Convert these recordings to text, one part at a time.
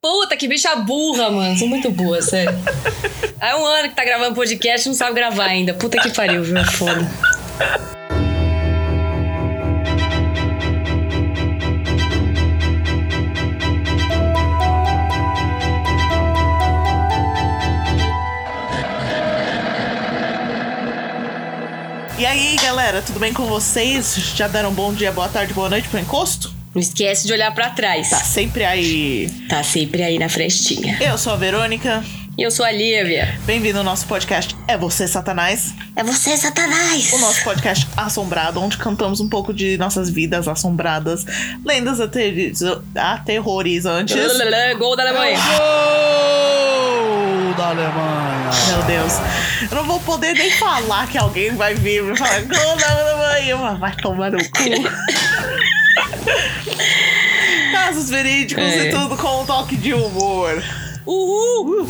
Puta, que bicha burra, mano. Sou muito boa, sério. Há um ano que tá gravando podcast e não sabe gravar ainda. Puta que pariu, viu? É foda. E aí, galera, tudo bem com vocês? Já deram um bom dia, boa tarde, boa noite pro encosto? Não esquece de olhar pra trás. Tá sempre aí. Tá sempre aí na frestinha. Eu sou a Verônica. E eu sou a Lívia. Bem-vindo ao nosso podcast É Você, Satanás. É você, Satanás. O nosso podcast assombrado, onde cantamos um pouco de nossas vidas assombradas, lendas aterrizo- aterrorizantes. Gol da Alemanha. Gol da Alemanha! Meu Deus. Eu não vou poder nem falar que alguém vai vir e falar gol da Alemanha, mas vai tomar no cu. Casos verídicos É. e tudo com um toque de humor. Uhul.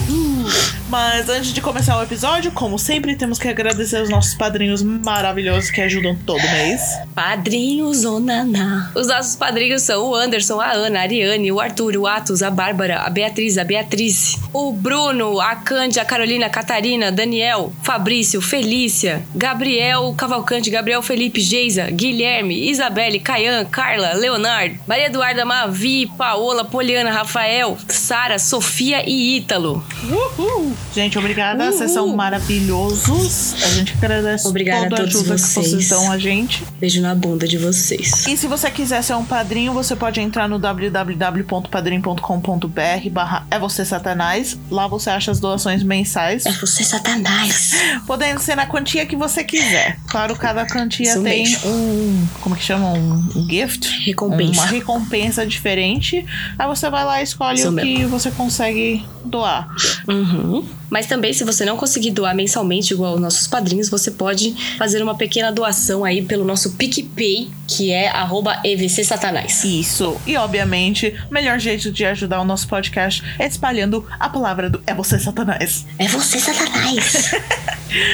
Mas antes de começar o episódio, como sempre, temos que agradecer os nossos padrinhos maravilhosos que ajudam todo mês. Padrinhos Onaná. Os nossos padrinhos são o Anderson, a Ana, a Ariane, o Arthur, o Atos, a Bárbara, a Beatriz, a Beatriz, o Bruno, a Cândia, a Carolina, a Catarina, Daniel, Fabrício, Felícia, Gabriel Cavalcante, Gabriel Felipe, Geisa, Guilherme, Isabelle, Caian, Carla, Leonardo, Maria Eduarda, Mavi, Paola, Poliana, Rafael, Sara, Sofia e Ítalo. Uhul! Gente, obrigada. Uhul. Vocês são maravilhosos. A gente agradece Obrigada toda a todos ajuda que vocês. vocês dão a gente. Beijo na bunda de vocês. E se você quiser ser um padrinho, você pode entrar no www.padrim.com.br barra é você satanás. Lá você acha as doações mensais, É você, Satanás. podendo ser na quantia que você quiser. Claro, cada quantia Isso tem mesmo. um, como que chama? Um, gift? Recompensa. Uma recompensa diferente. Aí você vai lá e escolhe Isso o que mesmo. você consegue doar. Uhum. Mas também, se você não conseguir doar mensalmente igual os nossos padrinhos, você pode fazer uma pequena doação aí pelo nosso PicPay, que é arroba evcsatanás. Isso. E, obviamente, o melhor jeito de ajudar o nosso podcast é espalhando a palavra do É Você Satanás. É você, Satanás!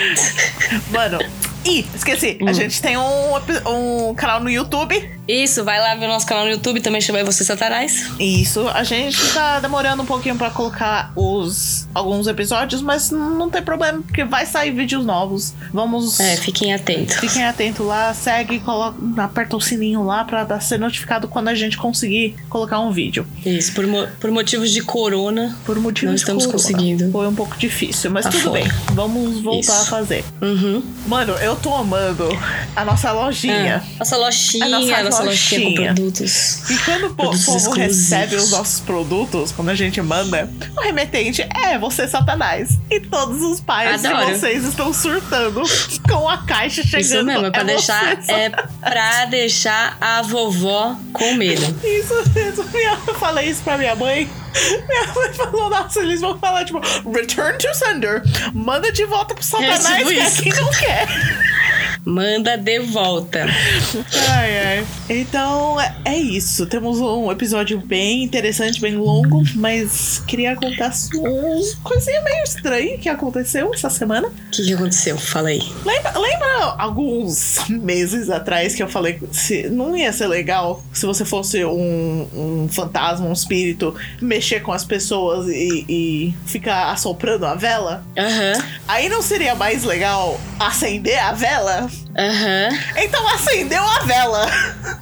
Mano, e esqueci, a Hum. gente tem um, um canal no YouTube. Isso, vai lá ver o nosso canal no YouTube, também chama Você, Satanás. Isso, a gente tá demorando um pouquinho pra colocar os alguns episódios, mas não tem problema, porque vai sair vídeos novos. Vamos. É, fiquem atentos. Fiquem atentos lá, segue, coloca, aperta o sininho lá pra dar- ser notificado quando a gente conseguir colocar um vídeo. Isso, por, mo- por motivos de corona. Por motivos Não estamos corona. conseguindo. Foi um pouco difícil, mas Tá tudo fora. bem. Vamos voltar Isso. a fazer. Uhum. Mano, eu tô amando a nossa lojinha. Ah, nossa lojinha, A nossa nossa, lojinha com lojinha. produtos. E quando o Produtos povo exclusivos. recebe os nossos produtos, quando a gente manda, o remetente é você, Satanás. E todos os pais Adoro. de vocês estão surtando com a caixa chegando. Isso mesmo, é pra você, deixar. Sa- É pra deixar a vovó com medo. Isso. Minha- Eu falei isso pra minha mãe. Minha mãe falou, nossa, eles vão falar, tipo, return to sender. Manda de volta pro Satanás, tipo que isso. aqui não quer. Manda de volta. Ai, ai. Então, é- é isso. Temos um episódio bem interessante, bem longo, mas queria contar uma coisinha meio estranha que aconteceu essa semana. O que, que aconteceu? Fala aí. Lembra, lembra alguns meses atrás que eu falei se, não ia ser legal se você fosse um, um fantasma, um espírito, mexer com as pessoas e, e ficar assoprando a vela? Aham, Aí não seria mais legal acender a vela? Adiós. Aham. Então acendeu a vela!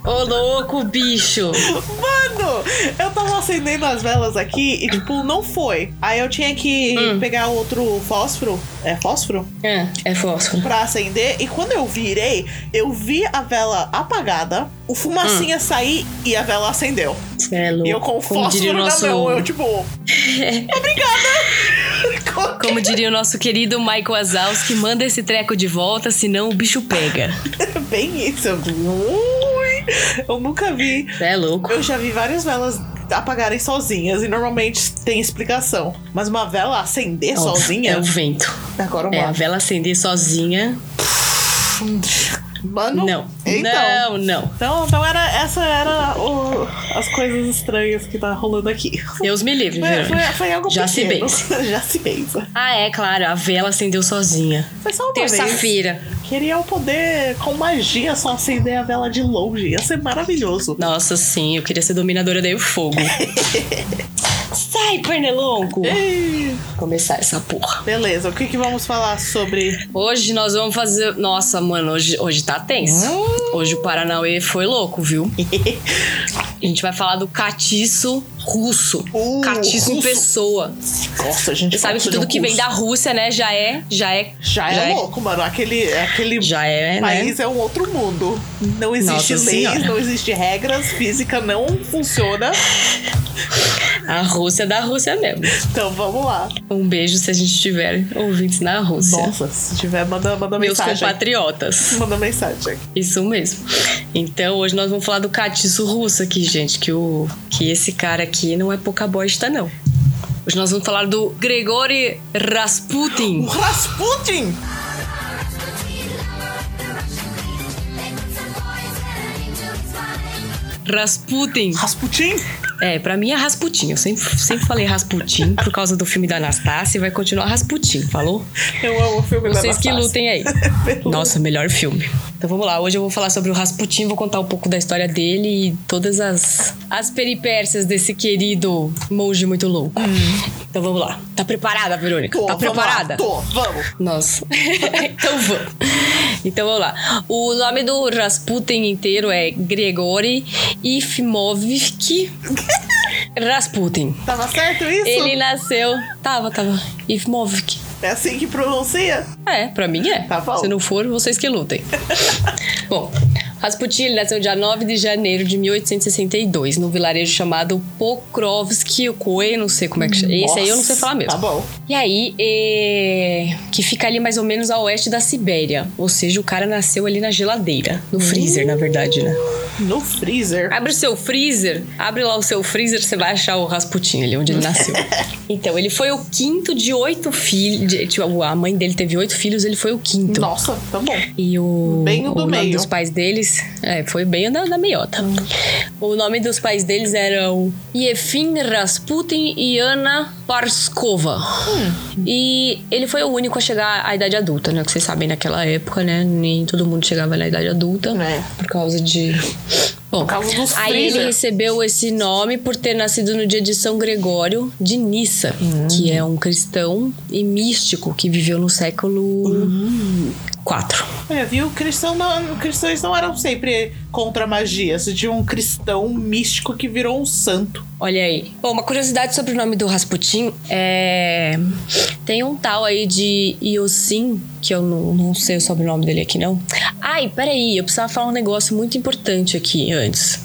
Ô louco, bicho. Mano, eu tava acendendo as velas aqui e, tipo, não foi. Aí eu tinha que Hum. pegar outro fósforo. É fósforo? É, é fósforo. Pra acender. E quando eu virei, eu vi a vela apagada, o fumacinha sair e a vela acendeu. Cê é louco. E eu com fósforo o nosso, na mão, eu, tipo. Obrigada! Como diria o nosso querido Michael Wazowski, manda esse treco de volta, senão o bicho pega. Bem isso. Eu, Ui, eu nunca vi. Cê é louco. Eu já vi várias velas apagarem sozinhas e normalmente tem explicação. Mas uma vela acender sozinha. É o vento. Agora É, a uma. vela acender sozinha. Mano. Não. Então. Não, não. Então, então era, essa era o- as coisas estranhas que tá rolando aqui. Deus me livre, Foi, foi, foi algo Já se pequeno. benza. Já se benza. Ah, é, claro. A vela acendeu sozinha. Foi só uma vez. Terça-feira. Queria eu poder, com magia, só acender a vela de longe. Ia ser maravilhoso. Nossa, sim. Eu queria ser dominadora do fogo. Sai, pernilongo! Começar essa porra. Beleza, o que, que vamos falar sobre. Hoje nós vamos fazer. Nossa, mano, hoje, hoje tá tenso. Hoje o Paranauê foi louco, viu? A gente vai falar do catiço russo. Uh, catiço em russo. pessoa. Nossa, a gente Você sabe que tudo um que vem da Rússia, né, já é. Já é. Já é, louco, mano. Aquele, aquele Já é, né? país é um outro mundo. Não existe Nossa leis, Senhora. não existe regras, física não funciona. A Rússia é da Rússia mesmo. Então vamos lá. Um beijo se a gente tiver ouvintes na Rússia. Nossa, se tiver, manda, manda Meus mensagem. compatriotas. Manda mensagem. Isso mesmo. Então hoje nós vamos falar do catiço russo aqui, gente. Que, o, que esse cara aqui não é pouca bosta, não. Hoje nós vamos falar do Gregory O Rasputin. Rasputin! Rasputin. É, pra mim é Rasputin. Eu sempre, sempre falei Rasputin por causa do filme da Anastácia e vai continuar Rasputin, falou? Eu amo o filme da Vocês que lutem aí. Nossa, melhor filme. Então vamos lá, hoje eu vou falar sobre o Rasputin, vou contar um pouco da história dele e todas as, as peripécias desse querido monge muito louco. Então vamos lá. Tá preparada, Verônica? Tô, tá vamos lá, preparada? Tô, vamos. Nossa. então vamos. Então vamos lá. O nome do Rasputin inteiro é Gregory Ifimovich Rasputin. Tava certo isso? Ele nasceu. Tava, tava. Ifimovich. É assim que pronuncia? É, pra mim é. Tá bom. Se não for, vocês que lutem. bom, Rasputin ele nasceu dia 9 de janeiro de 1862, num vilarejo chamado Pokrovsky-Koe, não sei como é que chama. Esse aí eu não sei falar mesmo. Tá bom. E aí, é, que fica ali mais ou menos a oeste da Sibéria. Ou seja, o cara nasceu ali na geladeira. No freezer, na verdade, né? No freezer. Abre o seu freezer, abre lá o seu freezer, você vai achar o Rasputin ali onde ele nasceu. então, ele foi o quinto de oito filhos. Tipo, a mãe dele teve oito filhos, ele foi o quinto. Nossa, tá bom. E o, Bem o do nome meio. dos pais deles é, foi bem da, da meiota. O nome dos pais deles eram Yefim Rasputin e Ana Parskova. E ele foi o único a chegar à idade adulta, né? Que vocês sabem, naquela época, né? Nem todo mundo chegava na idade adulta. É. Por causa de. Bom, aí ele recebeu esse nome por ter nascido no dia de São Gregório de Nissa, que é um cristão e místico que viveu no século IV. É, viu? Cristão não, cristãos não eram sempre contra a magia. Você tinha um cristão místico que virou um santo. Olha aí. Bom, uma curiosidade sobre o nome do Rasputin é. Tem um tal aí de Iosin, que eu não, não sei o sobrenome dele aqui, não. Ai, peraí, eu precisava falar um negócio muito importante aqui antes.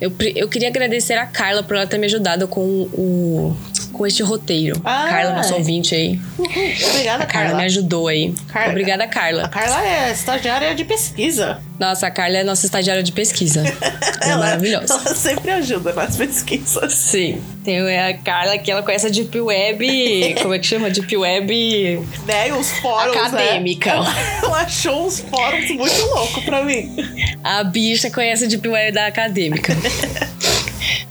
Eu, pre- eu queria agradecer a Carla por ela ter me ajudado com o. com este roteiro. Ah. Carla, nosso ouvinte aí. Obrigada, A Carla, Carla. me ajudou aí. Carla- Obrigada, A Carla. Carla é estagiária de pesquisa. Nossa, a Carla é nossa estagiária de pesquisa. Ela é maravilhosa. Ela sempre ajuda nas pesquisas. Sim. Tem a Carla que ela conhece a Deep Web. Como é que chama? Deep Web. Né? Os fóruns. né? Acadêmica. Ela, ela achou uns fóruns muito loucos pra mim. A bicha conhece a Deep Web da acadêmica.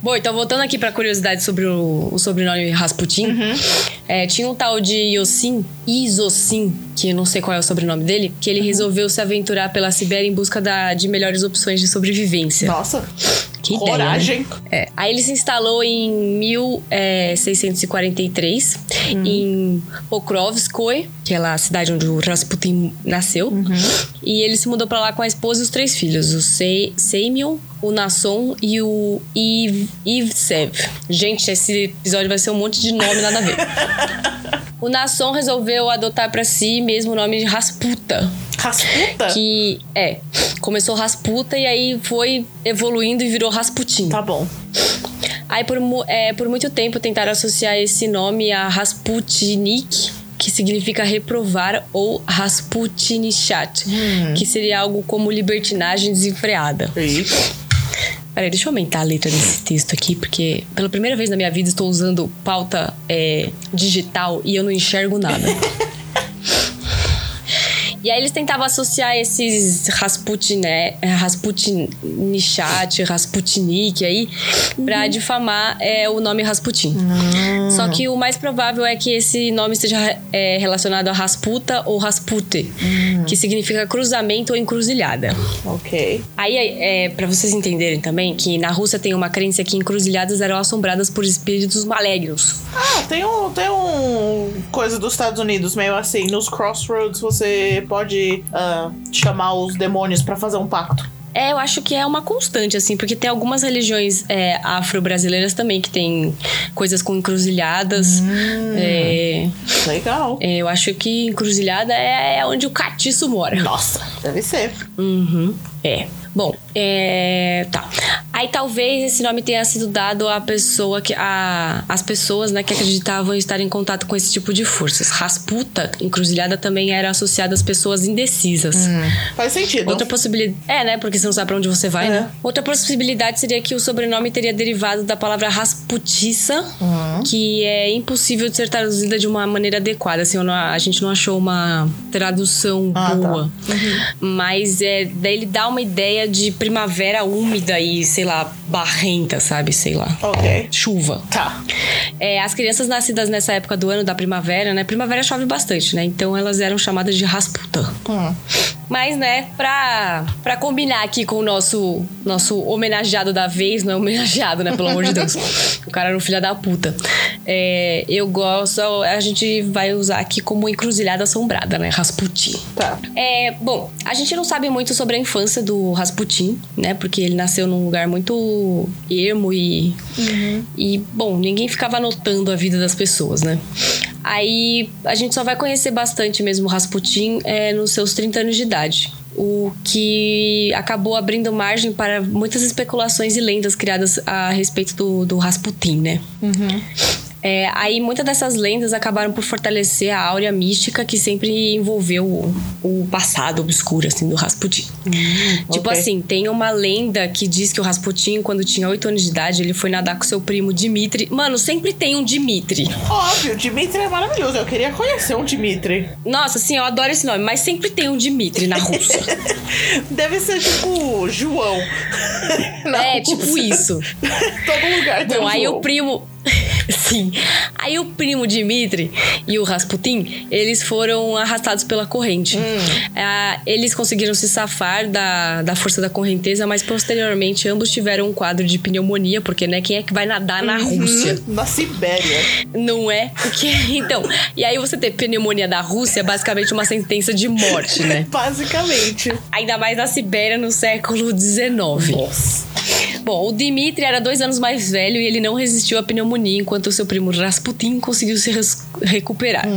Bom, então voltando aqui pra curiosidade sobre o, o sobrenome Rasputin. é, tinha um tal de Yosin, Isosin, que eu não sei qual é o sobrenome dele, que ele resolveu se aventurar pela Sibéria em busca da- de melhores opções de sobrevivência. Nossa. Que ideia, coragem. né? É. Aí ele se instalou em 1643 em Pokrovskoye, que é lá a cidade onde o Rasputin nasceu. E ele se mudou pra lá com a esposa e os três filhos, o Se Semyon, o Nasson e o Iv Ivsev. Gente, esse episódio vai ser um monte de nome nada a ver. o Nasson resolveu adotar pra si mesmo o nome de Rasputa. Rasputa? Que é, começou Rasputa e aí foi evoluindo e virou Rasputin. Tá bom. Aí por, é, por muito tempo tentaram associar esse nome a Rasputinik, que significa reprovar, ou Rasputinichat, que seria algo como libertinagem desenfreada. E Peraí, deixa eu aumentar a letra desse texto aqui, porque pela primeira vez na minha vida estou usando pauta é, digital e eu não enxergo nada. E aí eles tentavam associar esses Rasputin, né? Rasputinik aí, pra Uhum. difamar é, o nome Rasputin. Hum. Só que o mais provável é que esse nome esteja é, relacionado a Rasputa ou Raspute, Hum. que significa cruzamento ou encruzilhada. Ok. Aí, é, para vocês entenderem também, que na Rússia tem uma crença que encruzilhadas eram assombradas por espíritos malignos. Ah, tem um, tem um coisa dos Estados Unidos meio assim. Nos crossroads você pode ah, chamar os demônios pra fazer um pacto. É, eu acho que é uma constante, assim, porque tem algumas religiões é, afro-brasileiras também que tem coisas com encruzilhadas. É, Legal. é, eu acho que encruzilhada é, é onde o catiço mora. Nossa, deve ser. Uhum. É. Bom, é. Tá. Aí talvez esse nome tenha sido dado à pessoa que. A, as pessoas, né, que acreditavam estar em contato com esse tipo de forças. Rasputa, encruzilhada, também era associada às pessoas indecisas. Faz sentido. Outra possibilidade. É, né? Porque você não sabe pra onde você vai, É. né? Outra possibilidade seria que o sobrenome teria derivado da palavra rasputiça, Uhum. que é impossível de ser traduzida de uma maneira adequada. Assim, não- a gente não achou uma tradução Ah, tá. boa. Mas é, daí ele dá uma ideia de primavera úmida e, sei lá, barrenta, sabe? Sei lá. Ok. Chuva. Tá. É, as crianças nascidas nessa época do ano da primavera, né? Primavera chove bastante, né? Então elas eram chamadas de rasputa. Hum. Mas, né, pra, pra combinar aqui com o nosso, nosso homenageado da vez, não é homenageado, né? Pelo amor de Deus. O cara era um filho da puta. É, eu gosto, a gente vai usar aqui como encruzilhada assombrada, né? Rasputin. Tá. É, bom, a gente não sabe muito sobre a infância do Rasputin, né? Porque ele nasceu num lugar muito ermo e. E, bom, ninguém ficava anotando a vida das pessoas, né? Aí a gente só vai conhecer bastante mesmo Rasputin é, nos seus 30 anos de idade. O que acabou abrindo margem para muitas especulações e lendas criadas a respeito do, do Rasputin, né? É, aí muitas dessas lendas acabaram por fortalecer a áurea mística que sempre envolveu o, o passado obscuro assim do Rasputin. tipo ok. assim, tem uma lenda que diz que o Rasputin, quando tinha 8 anos de idade, ele foi nadar com seu primo Dimitri. Mano, sempre tem um Dimitri. Óbvio, Dimitri é maravilhoso. Eu queria conhecer um Dimitri. Nossa, assim, eu adoro esse nome, mas sempre tem um Dimitri na Rússia. Deve ser tipo João. É, tipo isso. Todo lugar tem Bom, um aí João. o primo. Sim. Aí o primo Dimitri e o Rasputin, eles foram arrastados pela corrente. Ah, eles conseguiram se safar da, da força da correnteza, mas posteriormente ambos tiveram um quadro de pneumonia, porque, né, quem é que vai nadar na Rússia? Hum, Na Sibéria. Não é? Porque, então, e aí você ter pneumonia da Rússia é basicamente uma sentença de morte, né? Basicamente. Ainda mais na Sibéria no século XIX. Nossa. Bom, o Dimitri era dois anos mais velho e ele não resistiu à pneumonia, enquanto o seu primo Rasputin conseguiu se recuperar.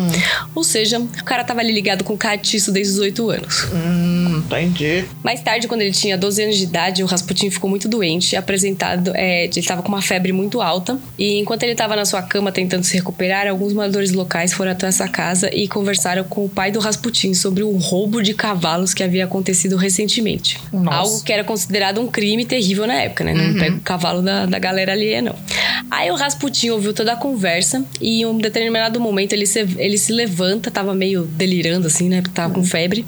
Ou seja, o cara tava ali ligado com o catiço desde os oito anos. Hum, entendi. Mais tarde, quando ele tinha 12 anos de idade, o Rasputin ficou muito doente, apresentado, é, ele tava com uma febre muito alta. E enquanto ele tava na sua cama tentando se recuperar, alguns moradores locais foram até essa casa e conversaram com o pai do Rasputin sobre um roubo de cavalos que havia acontecido recentemente. Nossa. Algo que era considerado um crime terrível na época, né? Não pega o cavalo da, da galera ali, não. Aí o Rasputin ouviu toda a conversa e em um determinado momento ele se, ele se levanta, tava meio delirando assim, né? Porque tava com febre.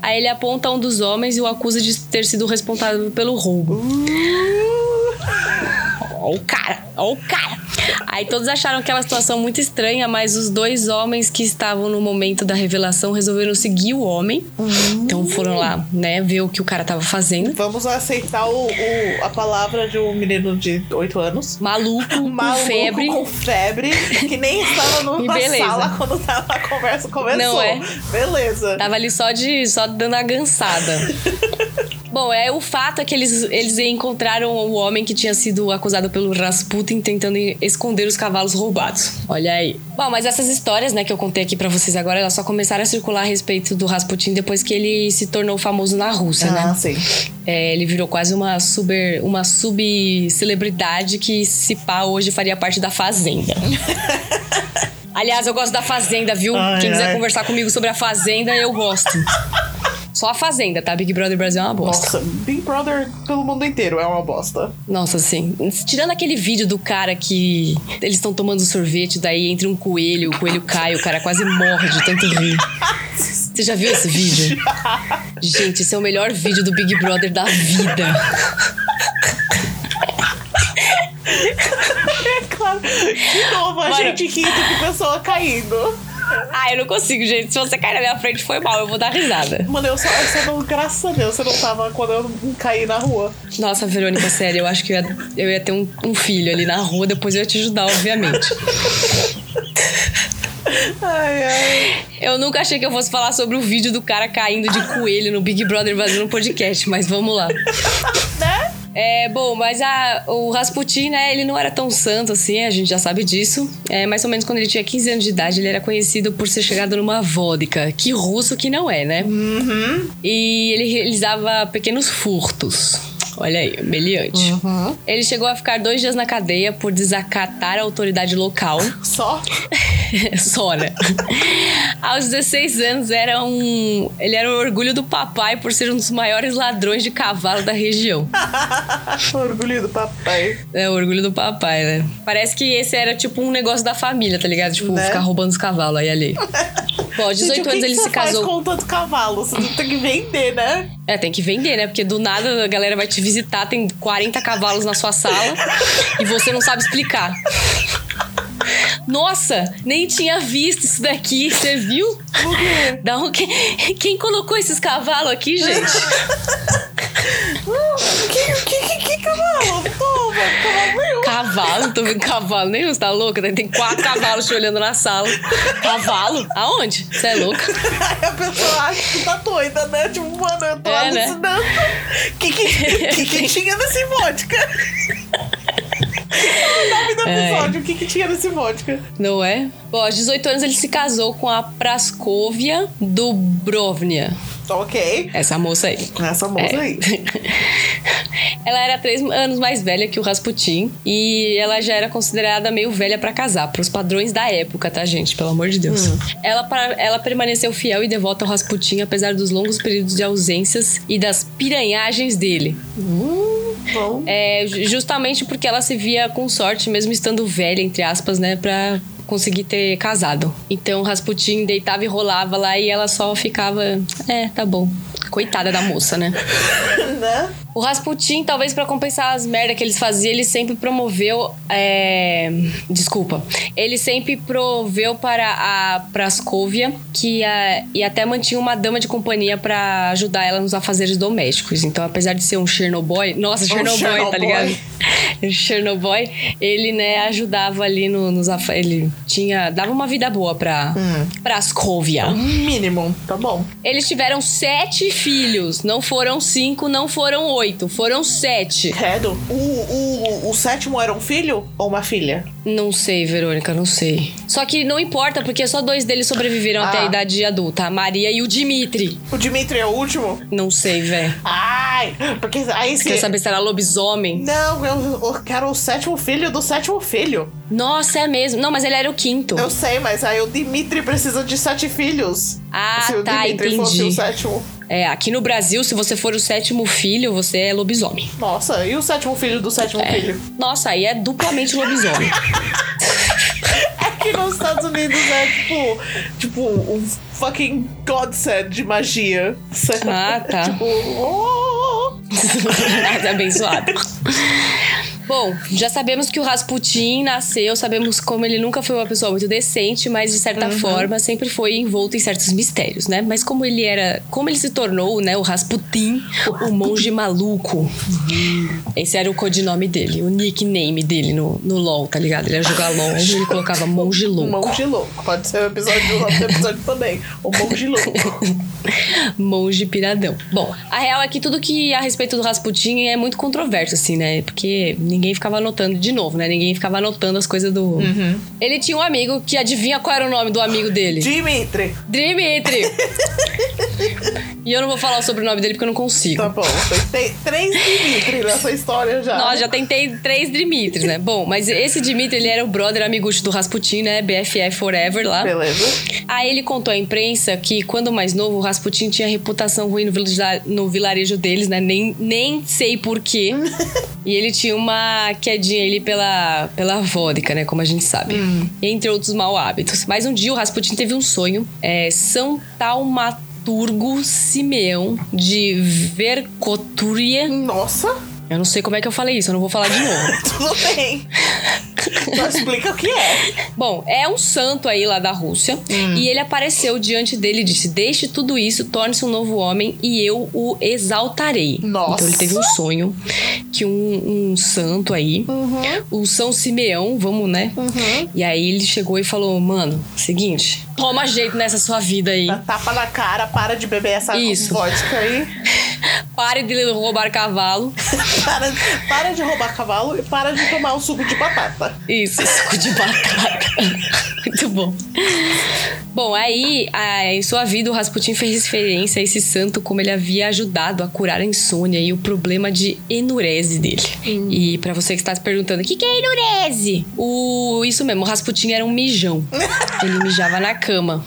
Aí ele aponta um dos homens e o acusa de ter sido responsável pelo roubo. Ó o cara, ó o cara. Aí todos acharam aquela situação muito estranha, mas os dois homens que estavam no momento da revelação resolveram seguir o homem. Então foram lá, né, ver o que o cara tava fazendo. Vamos aceitar o, o- a palavra de um menino de 8 anos. Maluco, com Maluco febre. com febre, que nem estava beleza. sala quando tava a conversa começou. Não é? Beleza. Tava ali só de só dando a gansada. Bom, é o fato é que eles, eles encontraram o homem que tinha sido acusado pelo Rasputin tentando esconder os cavalos roubados. Olha aí. Bom, mas essas histórias, né, que eu contei aqui pra vocês agora, elas só começaram a circular a respeito do Rasputin depois que ele se tornou famoso na Rússia, Ah, né? sim. É, ele virou quase uma super, uma sub-celebridade que, se pá, hoje faria parte da Fazenda. Aliás, eu gosto da Fazenda, viu? Ai, Quem quiser ai. conversar comigo sobre a Fazenda, eu gosto. Só a Fazenda, tá? Big Brother Brasil é uma bosta. Nossa, Big Brother pelo mundo inteiro é uma bosta. Nossa, assim. Tirando aquele vídeo do cara que eles estão tomando sorvete, daí entra um coelho, o coelho cai, o cara quase morre de tanto rir. Você já viu esse vídeo? Gente, esse é o melhor vídeo do Big Brother da vida. É claro. De novo, a Mano. gente rindo de pessoa caindo. Ah, eu não consigo, gente. Se você cair na minha frente, foi mal. Eu vou dar risada. Mano, eu só, eu só não, graças a Deus, você não tava quando eu caí na rua. Nossa, Verônica, sério, eu acho que eu ia, eu ia ter um, um filho ali na rua, depois eu ia te ajudar, obviamente. Ai, ai. Eu nunca achei que eu fosse falar sobre o vídeo do cara caindo de coelho no Big Brother Brasil no podcast, mas vamos lá. Né? É, bom, mas a, o Rasputin, né, ele não era tão santo assim, a gente já sabe disso. É, mais ou menos quando ele tinha 15 anos de idade, ele era conhecido por ser chegado numa vodka. Que russo que não é, né? E ele realizava pequenos furtos. Olha aí, meliante. Ele chegou a ficar dois dias na cadeia por desacatar a autoridade local. Só? Só, né? Aos 16 anos, era um... ele era o orgulho do papai por ser um dos maiores ladrões de cavalo da região. Orgulho do papai. É o orgulho do papai, né? Parece que esse era tipo um negócio da família, tá ligado? Tipo, Né? ficar roubando os cavalos aí ali. Bom, aos 18 Gente, que anos que ele você se faz casou. com tanto cavalo? Você tem que vender, né? É, tem que vender, né? Porque do nada a galera vai te visitar, tem 40 cavalos na sua sala e você não sabe explicar. Nossa, nem tinha visto isso daqui, você viu? Da onde- Quem colocou esses cavalos aqui, gente? Que, que, que, que cavalo? Cavalo? Tô vendo cavalo nenhum, você tá louca? Tem quatro cavalos te olhando na sala. Cavalo? Aonde? Você é louca? Aí a pessoa acha que tá doida, né? Tipo, mano, eu tô É, né? alucinando. O que, que, que, que tinha nesse vodka? O nome do É. episódio, o que, que tinha nesse vodka? Não é? Bom, aos 18 anos ele se casou com a Praskovia Dubrovnia. Ok. Essa moça aí. Essa moça É. aí. Ela era três anos mais velha que o Rasputin e ela já era considerada meio velha pra casar, pros padrões da época, tá, gente? Pelo amor de Deus. Ela, pa- ela permaneceu fiel e devota ao Rasputin, apesar dos longos períodos de ausências e das piranhagens dele. Hum, bom. É, ju- justamente porque ela se via com sorte, mesmo estando velha, entre aspas, né, pra conseguir ter casado. Então Rasputin deitava e rolava lá e ela só ficava, é, tá bom. Coitada da moça, né? né? O Rasputin, talvez pra compensar as merdas que eles faziam, ele sempre promoveu. é, Desculpa. Ele sempre proveu para a Praskovia que a... e até mantinha uma dama de companhia pra ajudar ela nos afazeres domésticos. Então, apesar de ser um Chernobyl. Nossa, Chernobyl, tá Chernobyl. ligado? Chernobyl, ele, né, ajudava ali no- nos afa... Ele tinha. dava uma vida boa pra Praskovia. Mínimo, tá bom. Eles tiveram sete filhos. Não foram cinco, não foram oito. Foram sete. Credo. O, o, o sétimo era um filho ou uma filha? Não sei, Verônica, não sei. Só que não importa, porque só dois deles sobreviveram até Ah. a idade adulta. A Maria e o Dimitri. O Dimitri é o último? Não sei, velho. Ai, porque aí se. Quer saber se era lobisomem? Não, eu, eu quero o sétimo filho do sétimo filho. Nossa, é mesmo. Não, mas ele era o quinto. Eu sei, mas aí o Dimitri precisa de sete filhos. Ah, se o tá, Dimitri fosse entendi. o sétimo. É, aqui no Brasil, se você for o sétimo filho, você é lobisomem. Nossa, e o sétimo filho do sétimo filho? Nossa, aí é duplamente lobisomem. Aqui nos Estados Unidos é tipo. Tipo, um fucking godsend de magia. Certo? Ah, tá. tipo. oh! Nada abençoado. Bom, já sabemos que o Rasputin nasceu, sabemos como ele nunca foi uma pessoa muito decente, mas de certa forma sempre foi envolto em certos mistérios, né? Mas como ele era, como ele se tornou, né, o Rasputin, o monge maluco. Esse era o codinome dele, o nickname dele no, no LoL, tá ligado? Ele ia jogar LoL, ele colocava monge louco. Monge louco. Pode ser o episódio do episódio também. O monge louco. Monge piradão. Bom, a real é que tudo que a respeito do Rasputin é muito controverso, assim, né? Porque ninguém ficava anotando, de novo, né? Ninguém ficava anotando as coisas do. Ele tinha um amigo que adivinha qual era o nome do amigo dele? Dimitri. Dimitri! e eu não vou falar o sobrenome dele porque eu não consigo. Tá bom. Tem três Dimitri nessa história já. Nossa, já tentei três Dimitris, né? Bom, mas esse Dimitri, ele era o brother amigucho do Rasputin, né? BFF Forever lá. Beleza. Aí ele contou à imprensa que, quando mais novo, o Rasputin tinha reputação ruim no, no vilarejo deles, né? Nem, nem sei porquê. e ele tinha uma quedinha ali pela, pela vodka, né? Como a gente sabe. Entre outros mau hábitos. Mas um dia o Rasputin teve um sonho. É, São Talma, Dramaturgo Simeão de Verkhoturye. Nossa, Eu não sei como é que eu falei isso, eu não vou falar de novo. tudo bem. Só explica o que é. Bom, é um santo aí lá da Rússia. E ele apareceu diante dele e disse: Deixe tudo isso, torne-se um novo homem e eu o exaltarei. Nossa. Então ele teve um sonho que um, um santo aí, o São Simeão, vamos, né? E aí ele chegou e falou: Mano, seguinte, toma jeito nessa sua vida aí. Dá Tapa na cara, para de beber essa Isso. vodka aí. Pare de roubar cavalo. Para, para de roubar cavalo e para de tomar o suco de batata. Isso, suco de batata. Muito bom. Bom, aí, em sua vida, o Rasputin fez referência a esse santo como ele havia ajudado a curar a insônia e o problema de enurese dele. E pra você que está se perguntando, o que, que é enurese? O, isso mesmo, o Rasputin era um mijão. Ele mijava na cama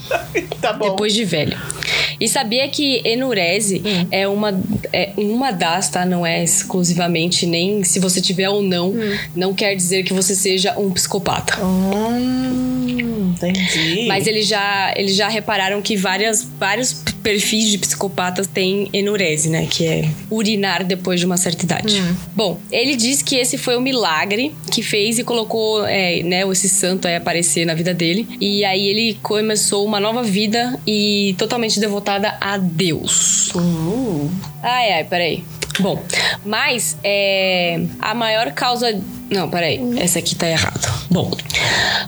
Tá bom. depois de velho. E sabia que enurese é uma é uma das, tá? Não é exclusivamente nem se você tiver ou não, não quer dizer que você seja um psicopata. Hum, entendi. Mas eles já, eles já repararam que várias, vários perfis de psicopatas têm enurese, né? Que é urinar depois de uma certa idade. Bom, ele diz que esse foi o milagre que fez e colocou, é, né, esse santo aí aparecer na vida dele. E aí ele começou uma nova vida e totalmente devotada a Deus. Uh, Ai, ai, peraí. Bom, mas é, a maior causa. Não, peraí. Essa aqui tá errado. Bom,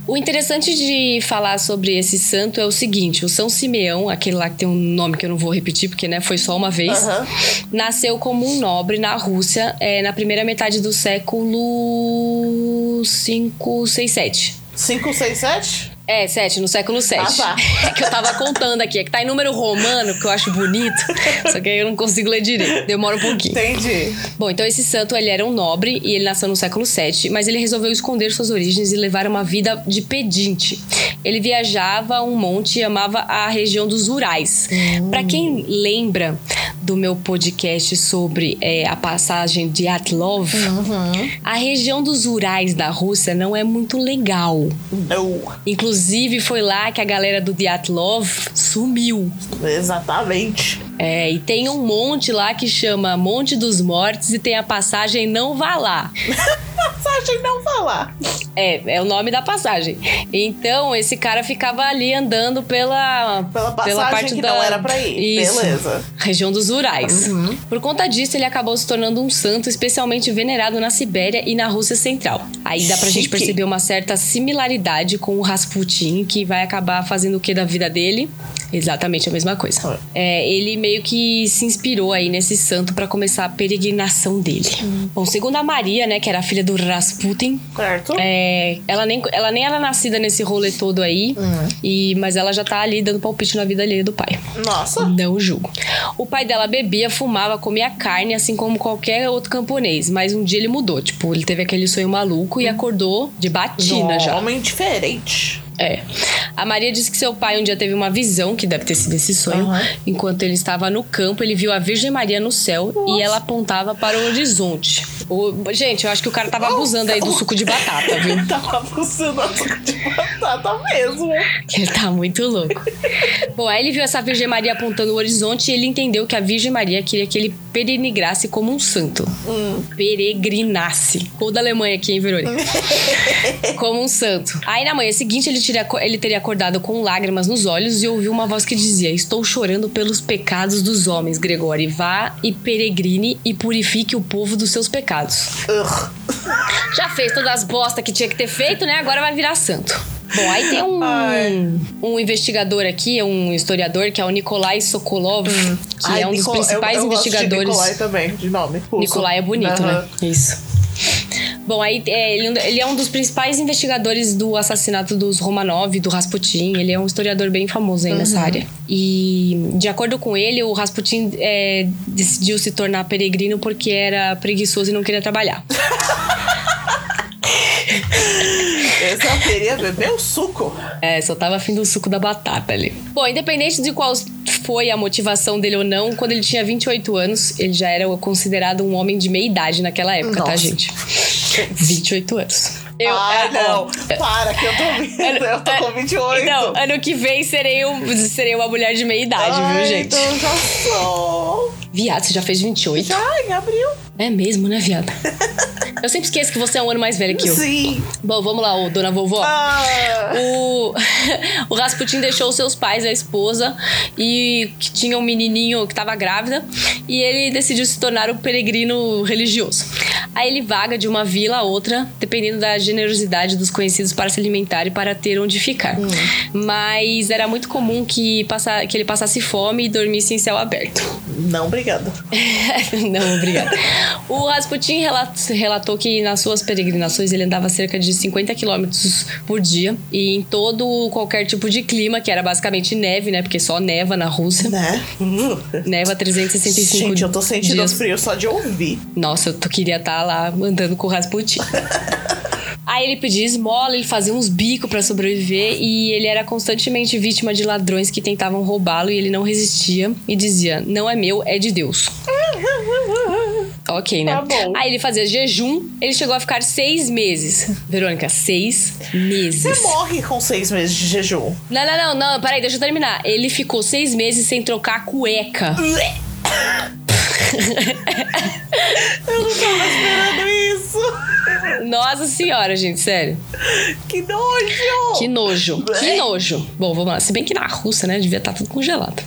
o interessante de falar sobre esse santo é o seguinte: o São Simeão, aquele lá que tem um nome que eu não vou repetir porque né, foi só uma vez, Aham. nasceu como um nobre na Rússia é, na primeira metade do século 5, 6, 7. 5, 6, 7? É, 7, no século 7. Ah, tá. É que eu tava contando aqui, é que tá em número romano, que eu acho bonito, só que aí eu não consigo ler direito, demora um pouquinho. Entendi. Bom, então esse santo ele era um nobre e ele nasceu no século VII, mas ele resolveu esconder suas origens e levar uma vida de pedinte. Ele viajava um monte e amava a região dos Urais. Pra quem lembra do meu podcast sobre é, a passagem de Atlov, a região dos Urais da Rússia não é muito legal. Não. Inclusive foi lá que a galera do Dyatlov sumiu. Exatamente. É, e tem um monte lá que chama Monte dos Mortos e tem a passagem Não Vá Lá. Passagem não falar. É, é o nome da passagem. Então, esse cara ficava ali andando pela, Pela passagem que não era pra ir. Isso. Beleza. Região dos Urais. Por conta disso, ele acabou se tornando um santo especialmente venerado na Sibéria e na Rússia Central. Aí dá pra gente Chique. perceber uma certa similaridade com o Rasputin, que vai acabar fazendo o que da vida dele? Exatamente a mesma coisa. É, ele meio que se inspirou aí nesse santo pra começar a peregrinação dele. Bom, segundo a Maria, né, que era a filha do Rasputin, Certo? é, ela, nem, ela nem era nascida nesse rolê todo aí, e, mas ela já tá ali dando palpite na vida alheia do pai. Nossa. Não julgo. O pai dela bebia, fumava, comia carne, assim como qualquer outro camponês. Mas um dia ele mudou. Tipo, ele teve aquele sonho maluco e acordou de batina Um já. homem diferente. É. A Maria disse que seu pai um dia teve uma visão, que deve ter sido esse sonho. Aham. Enquanto ele estava no campo, ele viu a Virgem Maria no céu e ela apontava para o horizonte. O- gente, eu acho que o cara tava abusando aí do suco de batata, viu? Tava funcionando açúcar de batata mesmo. Ele tá muito louco. Bom, aí ele viu essa Virgem Maria apontando o horizonte e ele entendeu que a Virgem Maria queria que ele peregrinasse como um santo. Peregrinasse. Ou da Alemanha aqui, hein, Verônica? como um santo. Aí na manhã seguinte ele, teria, ele teria acordado com lágrimas nos olhos e ouviu uma voz que dizia: Estou chorando pelos pecados dos homens, Gregório. Vá e peregrine e purifique o povo dos seus pecados. Já fez todas as bosta que tinha que ter feito, né? Agora vai virar santo. Bom, aí tem um, Ai. um investigador aqui, um historiador, que é o Nikolai Sokolov, que Ai, é um dos eu- principais eu de investigadores. Nicolai também, de nome. russo. Nikolai é bonito, Aham. né? Isso. Bom, aí é, ele, ele é um dos principais investigadores do assassinato dos Romanov, do Rasputin. Ele é um historiador bem famoso aí nessa área. E, de acordo com ele, o Rasputin é, decidiu se tornar peregrino porque era preguiçoso e não queria trabalhar. Eu queria beber o suco. É, só tava afim do suco da batata ali. Bom, independente de qual foi a motivação dele ou não, quando ele tinha 28 anos, ele já era considerado um homem de meia idade naquela época, tá, Nossa. gente? 28 anos. Eu, Ai, é, não. Para, que eu tô, eu tô com 28. Então, ano que vem serei, um, serei uma mulher de meia idade, Ai, viu, gente? Então já sou. Viado, você já fez 28? Já, em abril. É mesmo, né, viado? eu sempre esqueço que você é um ano mais velho que eu. Sim. Bom, vamos lá, ô, dona vovó. Ah, O, o Rasputin deixou seus pais, a esposa, e que tinha um menininho que estava grávida, e ele decidiu se tornar um peregrino religioso. Aí ele vaga de uma vila a outra, dependendo da generosidade dos conhecidos para se alimentar e para ter onde ficar. Mas era muito comum que, passa, que ele passasse fome e dormisse em céu aberto. não, obrigada. Não, obrigada. O Rasputin relat- relatou que nas suas peregrinações ele andava cerca de 50 quilômetros por dia e em todo qualquer tipo de clima, que era basicamente neve, né? Porque só neva na Rússia. Né? Neva 365 Gente, eu tô sentindo dias. frio só de ouvir. Nossa, eu queria estar lá andando com o Rasputin. Aí ele pedia esmola, ele fazia uns bicos pra sobreviver e ele era constantemente vítima de ladrões que tentavam roubá-lo e ele não resistia e dizia: Não é meu, é de Deus. Ok, né? Tá bom. Aí ele fazia jejum, ele chegou a ficar seis meses. Verônica, seis meses. Você morre com seis meses de jejum. Não, não, não, não, peraí, deixa eu terminar. Ele ficou seis meses sem trocar a cueca. Eu não tava esperando isso. Nossa senhora, gente, sério. Que nojo! Que nojo, que nojo. Bom, vamos lá. Se bem que na Rússia, né, devia estar tudo congelado.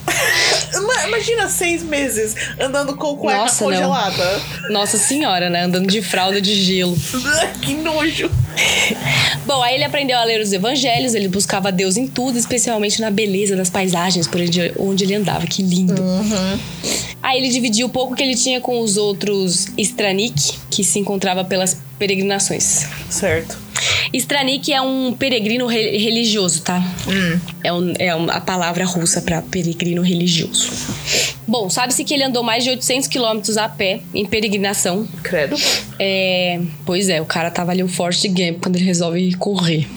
Ima- Imagina seis meses andando com cueca Nossa, não. congelada. Nossa senhora, né, andando de fralda de gelo. Que nojo. Bom, aí ele aprendeu a ler os evangelhos, ele buscava Deus em tudo, especialmente na beleza das paisagens por onde, ele andava. Que lindo. Aí ele dividiu o pouco que ele tinha com os outros Stranik, que se encontrava pelas peregrinações. Certo. Stranik é um peregrino re- religioso, tá? É, um- é um- a palavra russa para peregrino religioso. Bom, sabe-se que ele andou mais de 800 quilômetros a pé em peregrinação. Credo. É, pois é, o cara tava ali o Forrest Gump quando ele resolve correr.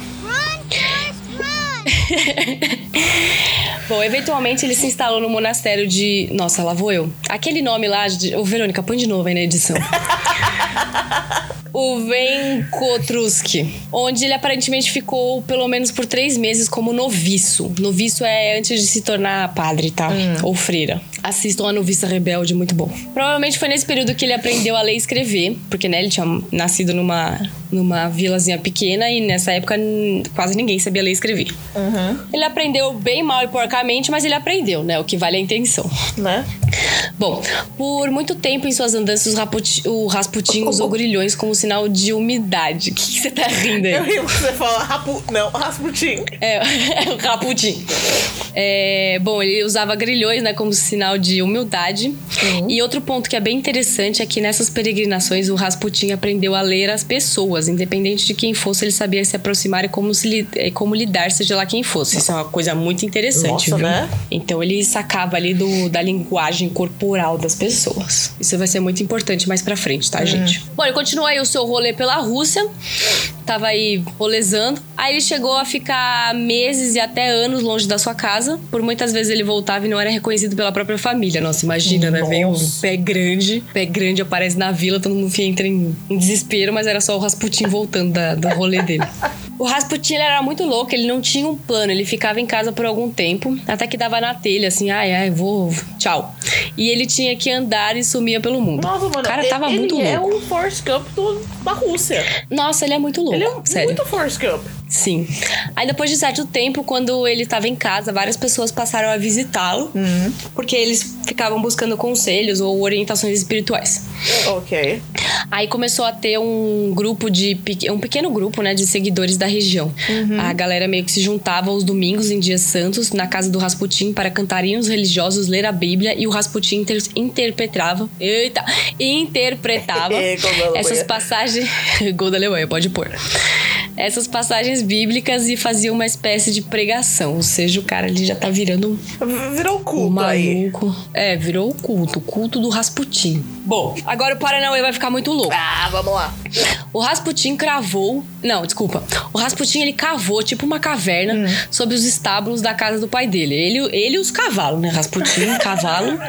Bom, eventualmente ele se instalou no monastério de. Nossa, lá vou eu. Aquele nome lá. De... Ô, Verônica, põe de novo aí na edição. o Venkotruski, onde ele aparentemente ficou pelo menos por três meses como noviço. Noviço é antes de se tornar padre, tá? Ou freira. Assistam a Noviça Rebelde, muito bom. Provavelmente foi nesse período que ele aprendeu a ler e escrever, porque né, ele tinha nascido numa, numa vilazinha pequena e nessa época quase ninguém sabia ler e escrever. Ele aprendeu bem mal e porcamente, mas ele aprendeu, né? O que vale a intenção. Né? Bom, por muito tempo em suas andanças, Raputi- o Rasputin usou grilhões como sinal de umidade. O que, que você tá rindo aí? Eu rio que você fala Rapu... Não, Rasputin. É, o Raputin. É, bom, ele usava grilhões, né, como sinal de humildade. E outro ponto que é bem interessante é que nessas peregrinações o Rasputin aprendeu a ler as pessoas, independente de quem fosse, ele sabia se aproximar e como, se eh, como lidar, seja lá quem fosse. Isso é uma coisa muito interessante, Nossa, viu? né? Então ele sacava ali do, da linguagem corporal das pessoas. Isso vai ser muito importante mais pra frente, tá, gente? Bom, ele continuou aí o seu rolê pela Rússia. Tava aí rolezando. Aí ele chegou a ficar meses e até anos longe da sua casa. Por muitas vezes ele voltava e não era reconhecido pela própria família. Nossa, imagina, né? Vem um Nossa. pé grande. Pé grande aparece na vila, todo mundo entra em, em desespero, mas era só o Rasputin voltando da- do rolê dele. O Rasputin era muito louco, ele não tinha um plano, ele ficava em casa por algum tempo, até que dava na telha, assim, ai, ai, vou, tchau. E ele tinha que andar e sumia pelo mundo. Nossa, mano. o cara ele, tava ele muito é louco. o Forrest Gump do, da Rússia. Nossa, ele é muito louco, Ele é sério. muito Forrest Gump. Sim. Aí depois de certo tempo, quando ele estava em casa, várias pessoas passaram a visitá-lo, porque eles ficavam buscando conselhos ou orientações espirituais. Ok. Aí começou a ter um grupo de um pequeno grupo, né, de seguidores da região. A galera meio que se juntava aos domingos em dias santos na casa do Rasputin para cantar hinos religiosos, ler a Bíblia e o Rasputin inter- interpretava, eita, interpretava É, essas passagens, gol da Alemanha, pode pôr. Essas passagens bíblicas e fazia uma espécie de pregação, ou seja, o cara ali já tá virando um Virou o culto aí. maluco. É, virou o culto, o culto do Rasputin. Bom, agora o Paranauê vai ficar muito louco. Ah, vamos lá. O Rasputin cravou. Não, desculpa. O Rasputin ele cavou tipo uma caverna Hum. sob os estábulos da casa do pai dele. Ele, ele e os cavalos, né? Rasputin, cavalo.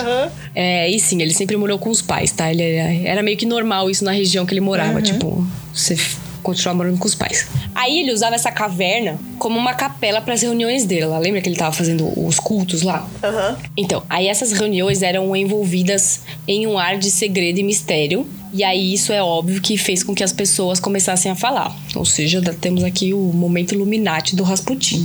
Aham. É, e sim, ele sempre morou com os pais, tá? Ele era, era meio que normal isso na região que ele morava. Uhum. Tipo, você continuar morando com os pais. Aí ele usava essa caverna como uma capela para as reuniões dele. Lá. Lembra que ele tava fazendo os cultos lá? Aham. Então, aí essas reuniões eram envolvidas em um ar de segredo e mistério. E aí isso é óbvio que fez com que as pessoas começassem a falar. Ou seja, temos aqui o momento Illuminati do Rasputin.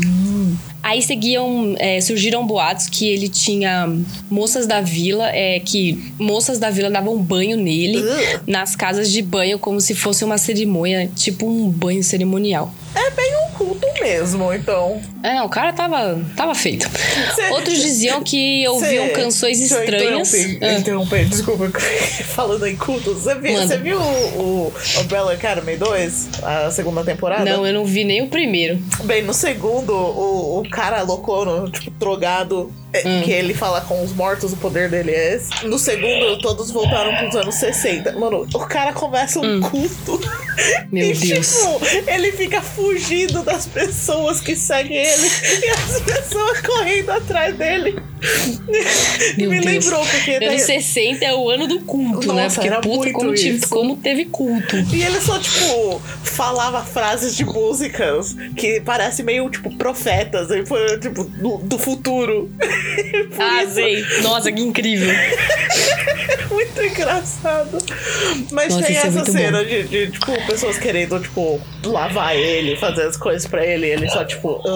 Aí seguiam, é, surgiram boatos que ele tinha moças da vila, é, que moças da vila davam banho nele Ugh. nas casas de banho como se fosse uma cerimônia, tipo um banho cerimonial. É bem um culto mesmo, então. É, o cara tava, tava feito. Cê- Outros diziam que ouviam Cê- canções estranhas. interromper- Ah. interromper, desculpa, falando em cultos. Você viu, você viu o, o Umbrella Academy 2, a segunda temporada? Não, eu não vi nem o primeiro. Bem, no segundo, o, o cara loucono, tipo, drogado, Hum. que ele fala com os mortos, o poder dele é esse. No segundo, todos voltaram pros anos 60. Mano, o cara começa um culto. Hum. Meu e, Deus. tipo, ele fica fugindo das pessoas que seguem ele e as pessoas correndo atrás dele. Meu Me Deus. lembrou, porque Anos daí- 60 é o ano do culto, né? Nossa, Porque era puta, muito como, isso. como teve culto. E ele só, tipo, falava frases de músicas que parecem meio, tipo, profetas. Ele foi, tipo, do, do futuro. Por Ah, isso. Nossa, que incrível. é muito engraçado. Mas Nossa, tem é essa muito cena de, de, tipo, pessoas querendo, tipo, lavar ele, fazer as coisas pra ele. E ele só, tipo.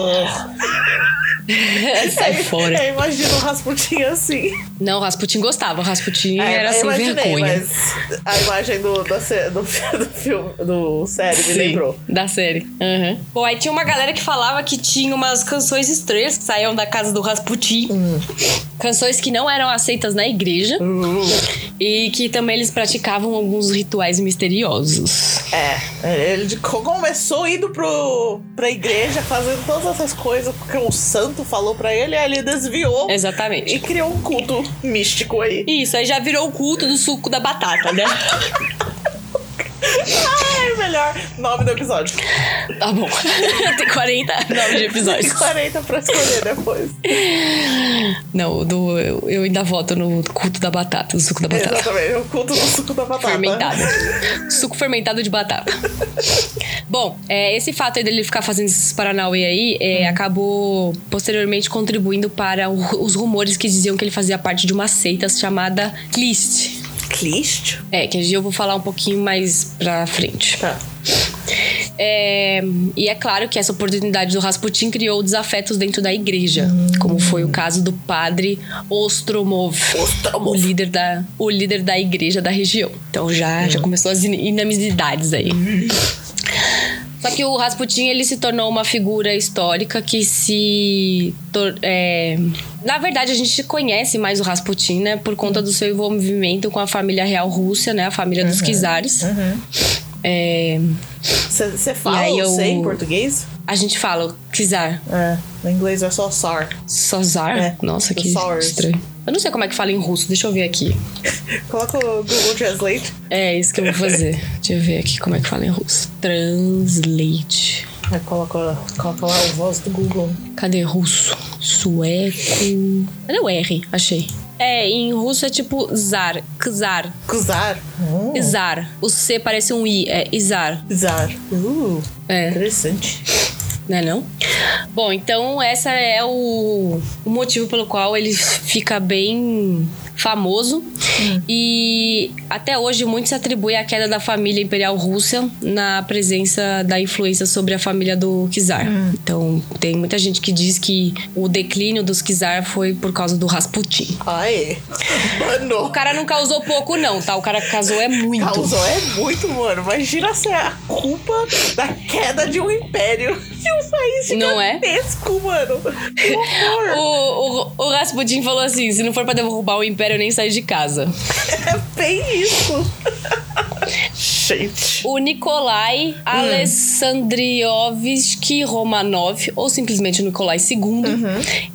Sai Aí- fora. Eu imagino o Rasputin assim. Não, o Rasputin gostava. O Rasputin É, era sem imaginei, vergonha. Mas a imagem do, da do, do filme, do série me Sim, lembrou. Da série. Aham. Bom, aí tinha uma galera que falava que tinha umas canções estranhas que saíam da casa do Rasputin. Canções que não eram aceitas na igreja. E que também eles praticavam alguns rituais misteriosos. É, ele começou indo pro, pra igreja, fazendo todas essas coisas porque um santo falou pra ele, aí ele desviou Exatamente. e criou um culto místico aí. Isso, aí já virou o culto do suco da batata, né? Ai, melhor nome do episódio. tá bom. Tem 49 de episódios. 40 pra escolher depois. Não, do, eu, eu ainda voto no culto da batata, do suco da batata. Exatamente, o culto do suco da batata. Fermentado. Suco fermentado de batata. Bom, é, esse fato aí dele ficar fazendo esses Paranauê aí é, acabou posteriormente contribuindo para o- os rumores que diziam que ele fazia parte de uma seita chamada Klist. Clist? É, que eu vou falar um pouquinho mais pra frente. Tá. É, e é claro que essa oportunidade do Rasputin criou desafetos dentro da igreja, como foi o caso do padre Ostromov, Ostromov. o líder da, o líder da igreja da região. Então já, já começou as in- inamizidades aí. Só que o Rasputin ele se tornou uma figura histórica que se. é, Na verdade, a gente conhece mais o Rasputin, né? Por conta do seu envolvimento com a família real russa, né? A família dos czares. É, Você fala aí o eu- C em português? a gente fala czar. É, em inglês é só SAR. Sozar? É, Nossa, the que Tsars. estranho. Eu não sei como é que fala em russo, deixa eu ver aqui. Coloca o Google Translate. É isso que eu vou fazer. deixa eu ver aqui como é que fala em russo. Translate. Aí coloca, coloca lá a voz do Google. Cadê russo? Sueco. Cadê o R? Achei. É, em russo é tipo zar, czar, Kuzar. Hum. zar. O C parece um I, é izar. Zar. Uh, É, interessante. Né não? Bom, então essa é o, o motivo pelo qual ele fica bem famoso e até hoje muito se atribui à queda da família imperial russa na presença da influência sobre a família do czar. Então tem muita gente que diz que o declínio dos czar foi por causa do Rasputin. Ai, mano. O cara não causou pouco não, tá? O cara causou é muito. Causou é muito, mano. Imagina ser a culpa da queda de um império de um país Não é? gigantesco, mano. Que horror. O, o, o Rasputin falou assim: se não for pra derrubar o império, eu nem saio de casa. É bem isso. Gente. O Nikolai Alessandriovski Romanov, ou simplesmente Nikolai II,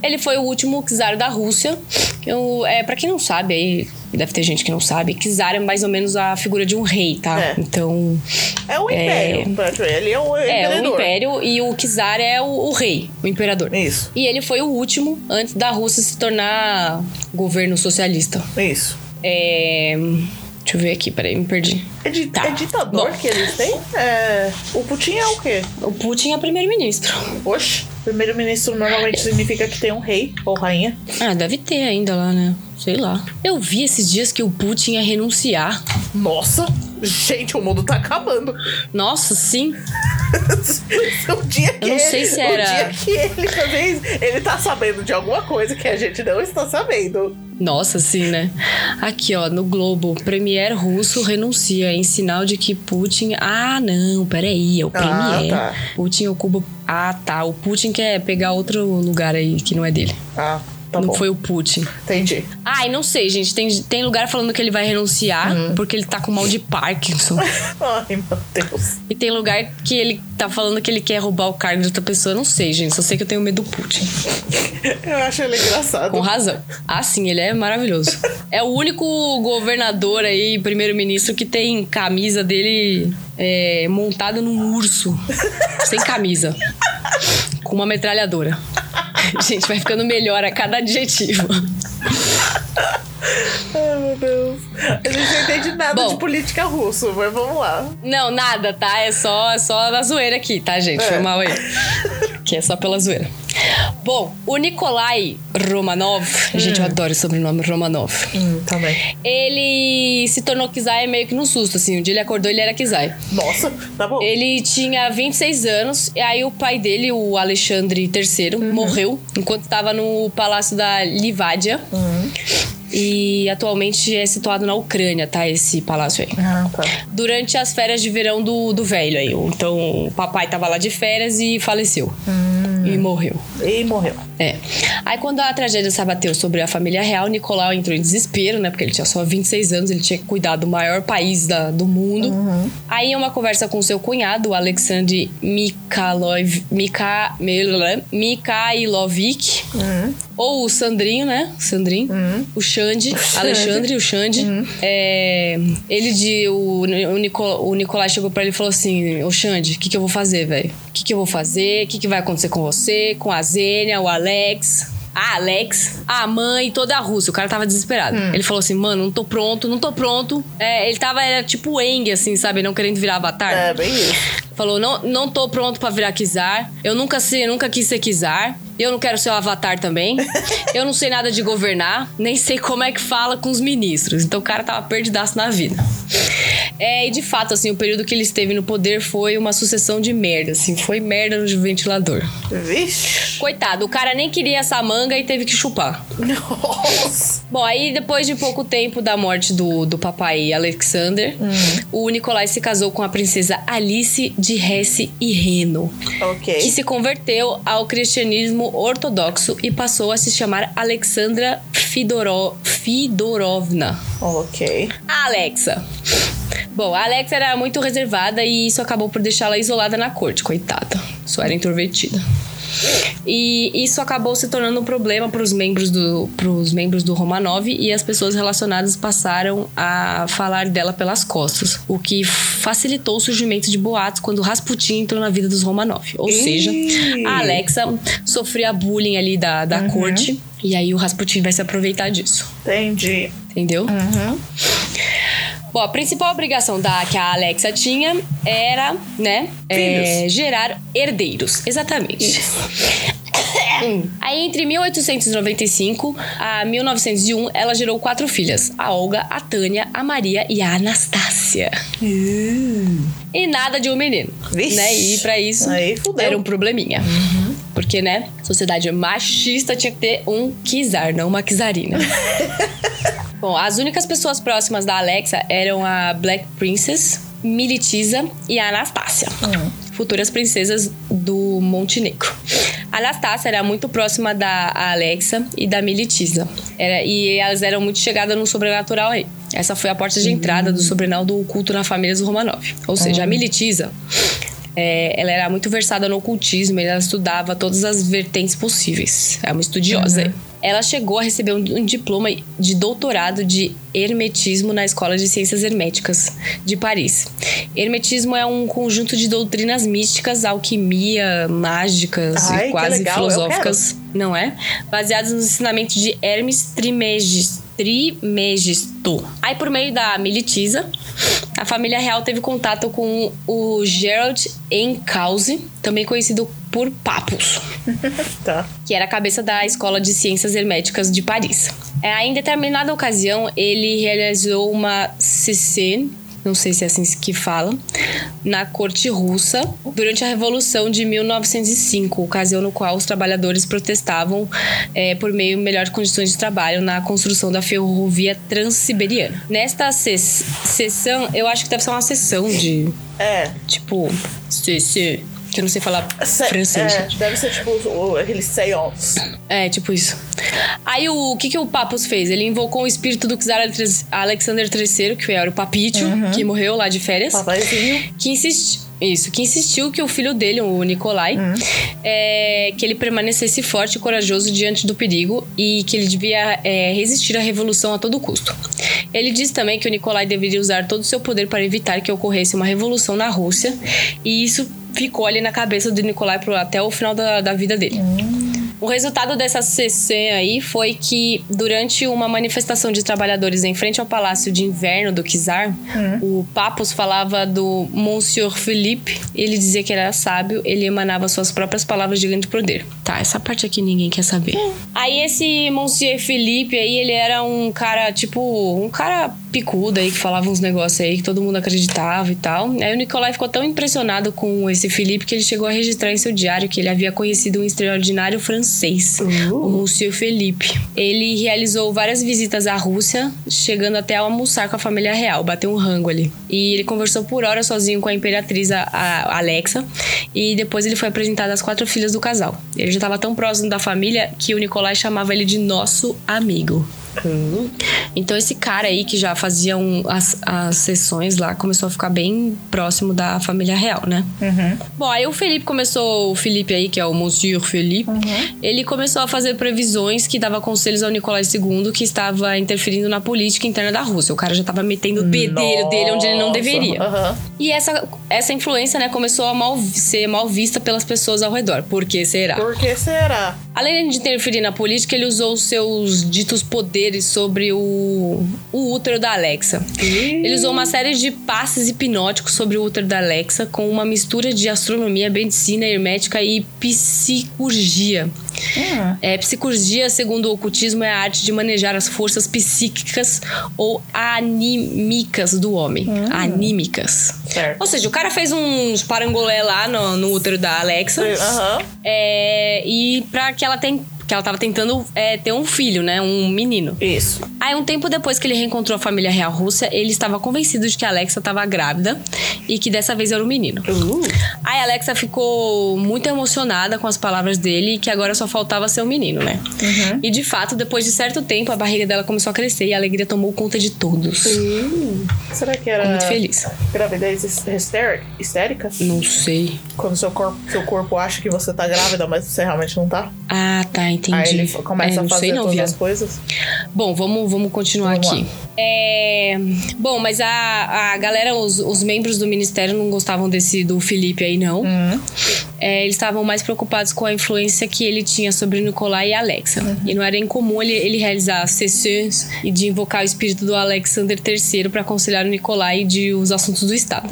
ele foi o último czar da Rússia. Eu, é, para quem não sabe, aí deve ter gente que não sabe, czar é mais ou menos a figura de um rei, tá? É. Então, É um império. praticamente. Ele é é imperador. o império e o czar é o, o rei, o imperador. Isso. E ele foi o último antes da Rússia se tornar governo socialista. Isso. É, Deixa eu ver aqui, peraí, me perdi. É, di- Tá. é ditador Bom. que eles têm? É, o Putin é o quê? O Putin é primeiro-ministro. Oxe, primeiro-ministro normalmente significa que tem um rei ou rainha. Ah, deve ter ainda lá, né? Sei lá. Eu vi esses dias que o Putin ia renunciar. Nossa, gente, o mundo tá acabando. Nossa, sim. o dia que Eu não sei se o era- dia que ele fazer isso, ele tá sabendo de alguma coisa que a gente não está sabendo. Nossa, sim, né? Aqui, ó, no Globo, Premier russo renuncia em sinal de que Putin. Ah, não, peraí, é o Ah, Premier. tá. Putin ocupa. Ah, tá. O Putin quer pegar outro lugar aí que não é dele. Ah, tá não bom. foi o Putin. Entendi. Ai, não sei, gente. Tem, tem lugar falando que ele vai renunciar Hum. porque ele tá com mal de Parkinson. Ai, meu Deus. e tem lugar que ele tá falando que ele quer roubar o cargo de outra pessoa. Eu não sei, gente. Só sei que eu tenho medo do Putin. Eu acho ele engraçado. Com razão. Ah, sim, ele é maravilhoso. É o único governador aí, primeiro-ministro, que tem camisa dele é, montada num urso. sem camisa. Com uma metralhadora. Gente, vai ficando melhor a cada adjetivo. Ai, meu Deus. A gente não entende nada Bom. de política russo, mas vamos lá. Não, nada, tá? É só, é só na zoeira aqui, tá, gente? Foi É. mal aí. Que é só pela zoeira. Bom, o Nikolai Romanov, gente, eu adoro o sobrenome Romanov. Hum, também. Ele se tornou Kizai meio que num susto, assim. Um dia ele acordou ele era Kizai. Nossa, tá bom. Ele tinha 26 anos, e aí o pai dele, o Alexandre III, morreu enquanto estava no palácio da Livádia. E atualmente é situado na Ucrânia, tá? Esse palácio aí. Ah, tá. Durante as férias de verão do, do velho aí. Então o papai tava lá de férias e faleceu. E morreu. E morreu. É. Aí quando a tragédia se abateu sobre a família real, Nicolau entrou em desespero, né? Porque ele tinha só 26 anos, ele tinha que cuidar do maior país da- do mundo. Aí em uma conversa com seu cunhado, o Alexandre Mikhailov, Mikha, Mikhailovic, ou o Sandrinho, né? Sandrinho. O Xande, Alexandre, o Xande. É, ele de. O, o, Nico- o Nicolai chegou pra ele e falou assim: Ô Xande, o que, que eu vou fazer, velho? O que, que eu vou fazer? O que, que vai acontecer com você, com a Zênia, o Alex? A Alex, a mãe, toda a Rússia. O cara tava desesperado. Ele falou assim: mano, não tô pronto, não tô pronto. É, ele tava, era tipo Eng, assim, sabe? Não querendo virar avatar. É, bem isso. Falou, não, não tô pronto pra virar Kizar. Eu nunca sei, nunca quis ser Kizar. Eu não quero ser o Avatar também. Eu não sei nada de governar, nem sei como é que fala com os ministros. Então o cara tava perdidaço na vida. É, e de fato, assim, o período que ele esteve no poder foi uma sucessão de merda, assim, foi merda no ventilador. Vixe. Coitado, o cara nem queria essa manga e teve que chupar. Nossa. Bom, aí depois de pouco tempo da morte do, do papai Alexander, o Nicolai se casou com a princesa Alice de Hesse e Reno, que Ok. se converteu ao cristianismo ortodoxo e passou a se chamar Alexandra Fidoro, Fidorovna. Ok. Alexa. Bom, a Alexa era muito reservada e isso acabou por deixá-la isolada na corte, coitada. Só era introvertida. E isso acabou se tornando um problema para os membros do pros membros do Romanov e as pessoas relacionadas passaram a falar dela pelas costas, o que facilitou o surgimento de boatos quando Rasputin entrou na vida dos Romanov. Ou seja, a Alexa sofria bullying ali da, da Uhum. corte e aí o Rasputin vai se aproveitar disso. Entendi. Entendeu? Uhum. Bom, a principal obrigação da, que a Alexa tinha era, né, é, gerar herdeiros. Exatamente. Hum. Aí, entre 1895 a 1901, ela gerou quatro filhas: a Olga, a Tânia, a Maria e a Anastácia. E nada de um menino. Vixe. Né? E pra isso Aí era um probleminha. Porque, né, sociedade machista tinha que ter um kizar, não uma kizarina. Bom, as únicas pessoas próximas da Alexa eram a Black Princess, Militisa e a Anastácia. Futuras princesas do Montenegro. A Anastácia era muito próxima da Alexa e da Militisa. Era, e elas eram muito chegadas no sobrenatural aí. Essa foi a porta de entrada do sobrenatural do culto na família dos Romanov. Ou seja, a Militisa é, ela era muito versada no ocultismo, ela estudava todas as vertentes possíveis. É uma estudiosa. aí. Ela chegou a receber um, um diploma de doutorado de hermetismo na Escola de Ciências Herméticas de Paris. Hermetismo é um conjunto de doutrinas místicas, alquimia, mágicas Ai, e quase filosóficas, não é? Baseadas nos ensinamentos de Hermes Trismegisto. Trimegisto. Aí, por meio da Militisa, a família real teve contato com o Gerald Encauze, também conhecido por Papus, Tá. que era a cabeça da Escola de Ciências Herméticas de Paris. É, em determinada ocasião, ele realizou uma CC, não sei se é assim que fala, na corte russa durante a Revolução de 1905, ocasião no qual os trabalhadores protestavam é, por meio de melhores condições de trabalho na construção da ferrovia transiberiana. Nesta ses- sessão, eu acho que deve ser uma sessão de, É. tipo, CC, que eu não sei falar Se- francês. é, deve ser tipo o- aquele seance. É, tipo isso. Aí o, o que, que o Papus fez? Ele invocou o espírito do czar Alex- Alexander III, que era o Papítio, que morreu lá de férias. Papaizinho. Que insistiu. Isso, que insistiu que o filho dele, o Nicolai, é, que ele permanecesse forte e corajoso diante do perigo e que ele devia é, resistir à revolução a todo custo. Ele disse também que o Nicolai deveria usar todo o seu poder para evitar que ocorresse uma revolução na Rússia e isso ficou ali na cabeça do Nicolai pro- até o final da, da vida dele. O resultado dessa CC aí foi que, durante uma manifestação de trabalhadores em frente ao Palácio de Inverno do Czar, o Papos falava do Monsieur Philippe. Ele dizia que era sábio, ele emanava suas próprias palavras de grande poder. Tá, essa parte aqui ninguém quer saber. Aí esse Monsieur Philippe aí, ele era um cara, tipo, um cara picudo aí, que falava uns negócios aí que todo mundo acreditava e tal. Aí o Nicolai ficou tão impressionado com esse Philippe que ele chegou a registrar em seu diário que ele havia conhecido um extraordinário francês, o Monsieur Philippe. Ele realizou várias visitas à Rússia, chegando até a almoçar com a família real, bateu um rango ali. E ele conversou por horas sozinho com a imperatriz a- a Alexa e depois ele foi apresentado às quatro filhas do casal. Ele já estava tão próximo da família que o Nicolai chamava ele de nosso amigo. Então esse cara aí que já fazia um- as, as sessões lá começou a ficar bem próximo da família real, né? Bom, aí o Felipe começou, o Felipe aí, que é o Monsieur Felipe, ele começou a fazer previsões que dava conselhos ao Nicolai II que estava interferindo na política interna da Rússia. O cara já tava metendo o bedelho dele onde ele não deveria. aham. E essa, essa influência, né, começou a mal, ser mal vista pelas pessoas ao redor. Por que será? Por que será? Além de interferir na política, ele usou seus ditos poderes sobre o, o útero da Alexa. Ele usou uma série de passes hipnóticos sobre o útero da Alexa, com uma mistura de astronomia, medicina hermética e psicurgia. Hum. É, psicurgia, segundo o ocultismo, é a arte de manejar as forças psíquicas ou anímicas do homem. Anímicas. Certo. Ou seja, o cara fez uns parangolé lá no, no útero da Alexa. Aham. É, e pra que ela tem. Que ela tava tentando é, ter um filho, né? Um menino. Isso. Aí, um tempo depois que ele reencontrou a família real russa, ele estava convencido de que a Alexa estava grávida e que dessa vez era um menino. Uh. Aí a Alexa ficou muito emocionada com as palavras dele e que agora só faltava ser um menino, né? E de fato, depois de certo tempo, a barriga dela começou a crescer e a alegria tomou conta de todos. Será que era Ficou muito feliz. gravidez histérica? histérica? Não sei. Quando seu corpo, seu corpo acha que você tá grávida, mas você realmente não tá? Ah, tá, entendi. Aí ele começa É, a fazer sei não, todas viado. as coisas. Bom, vamos, vamos continuar Vamos aqui. É, bom, mas a, a galera, os, os membros do ministério não gostavam desse do Felipe aí, não. Hum. É, eles estavam mais preocupados com a influência que ele tinha sobre Nicolai e Alexa. E não era incomum ele, ele realizar sessões e de invocar o espírito do Alexander III para aconselhar o Nicolai de os assuntos do Estado.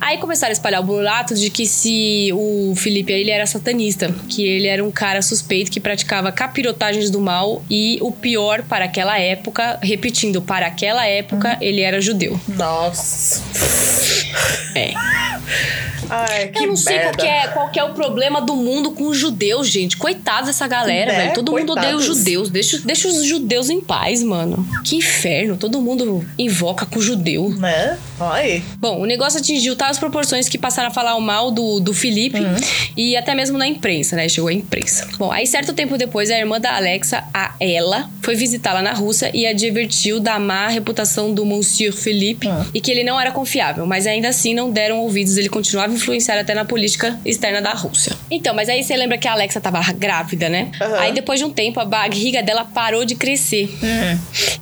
Aí começaram a espalhar o boato de que se o Felipe ele era satanista, que ele era um cara suspeito que praticava capirotagens do mal e o pior para aquela época, repetindo, para aquela época ele era judeu. Nossa. É. Ai, que Eu não sei qual merda. é, qual é o problema do mundo com os judeus, gente. Coitados dessa galera, Né? velho. Todo mundo odeia os Coitados. judeus. Deixa, deixa os judeus em paz, mano. Que inferno. Todo mundo invoca com o judeu. Né? Aí. Bom, o negócio atingiu tais proporções que passaram a falar o mal do, do Felipe e até mesmo na imprensa, né? Chegou a imprensa. Bom, aí certo tempo depois, a irmã da Alexa, a ela, foi visitá-la na Rússia e advertiu da má reputação do Monsieur Felipe e que ele não era confiável, mas ainda assim não deram ouvidos, ele continuava a influenciar até na política externa da Rússia. Então, mas aí você lembra que a Alexa tava grávida, né? Aham. Aí depois de um tempo, a barriga dela parou de crescer.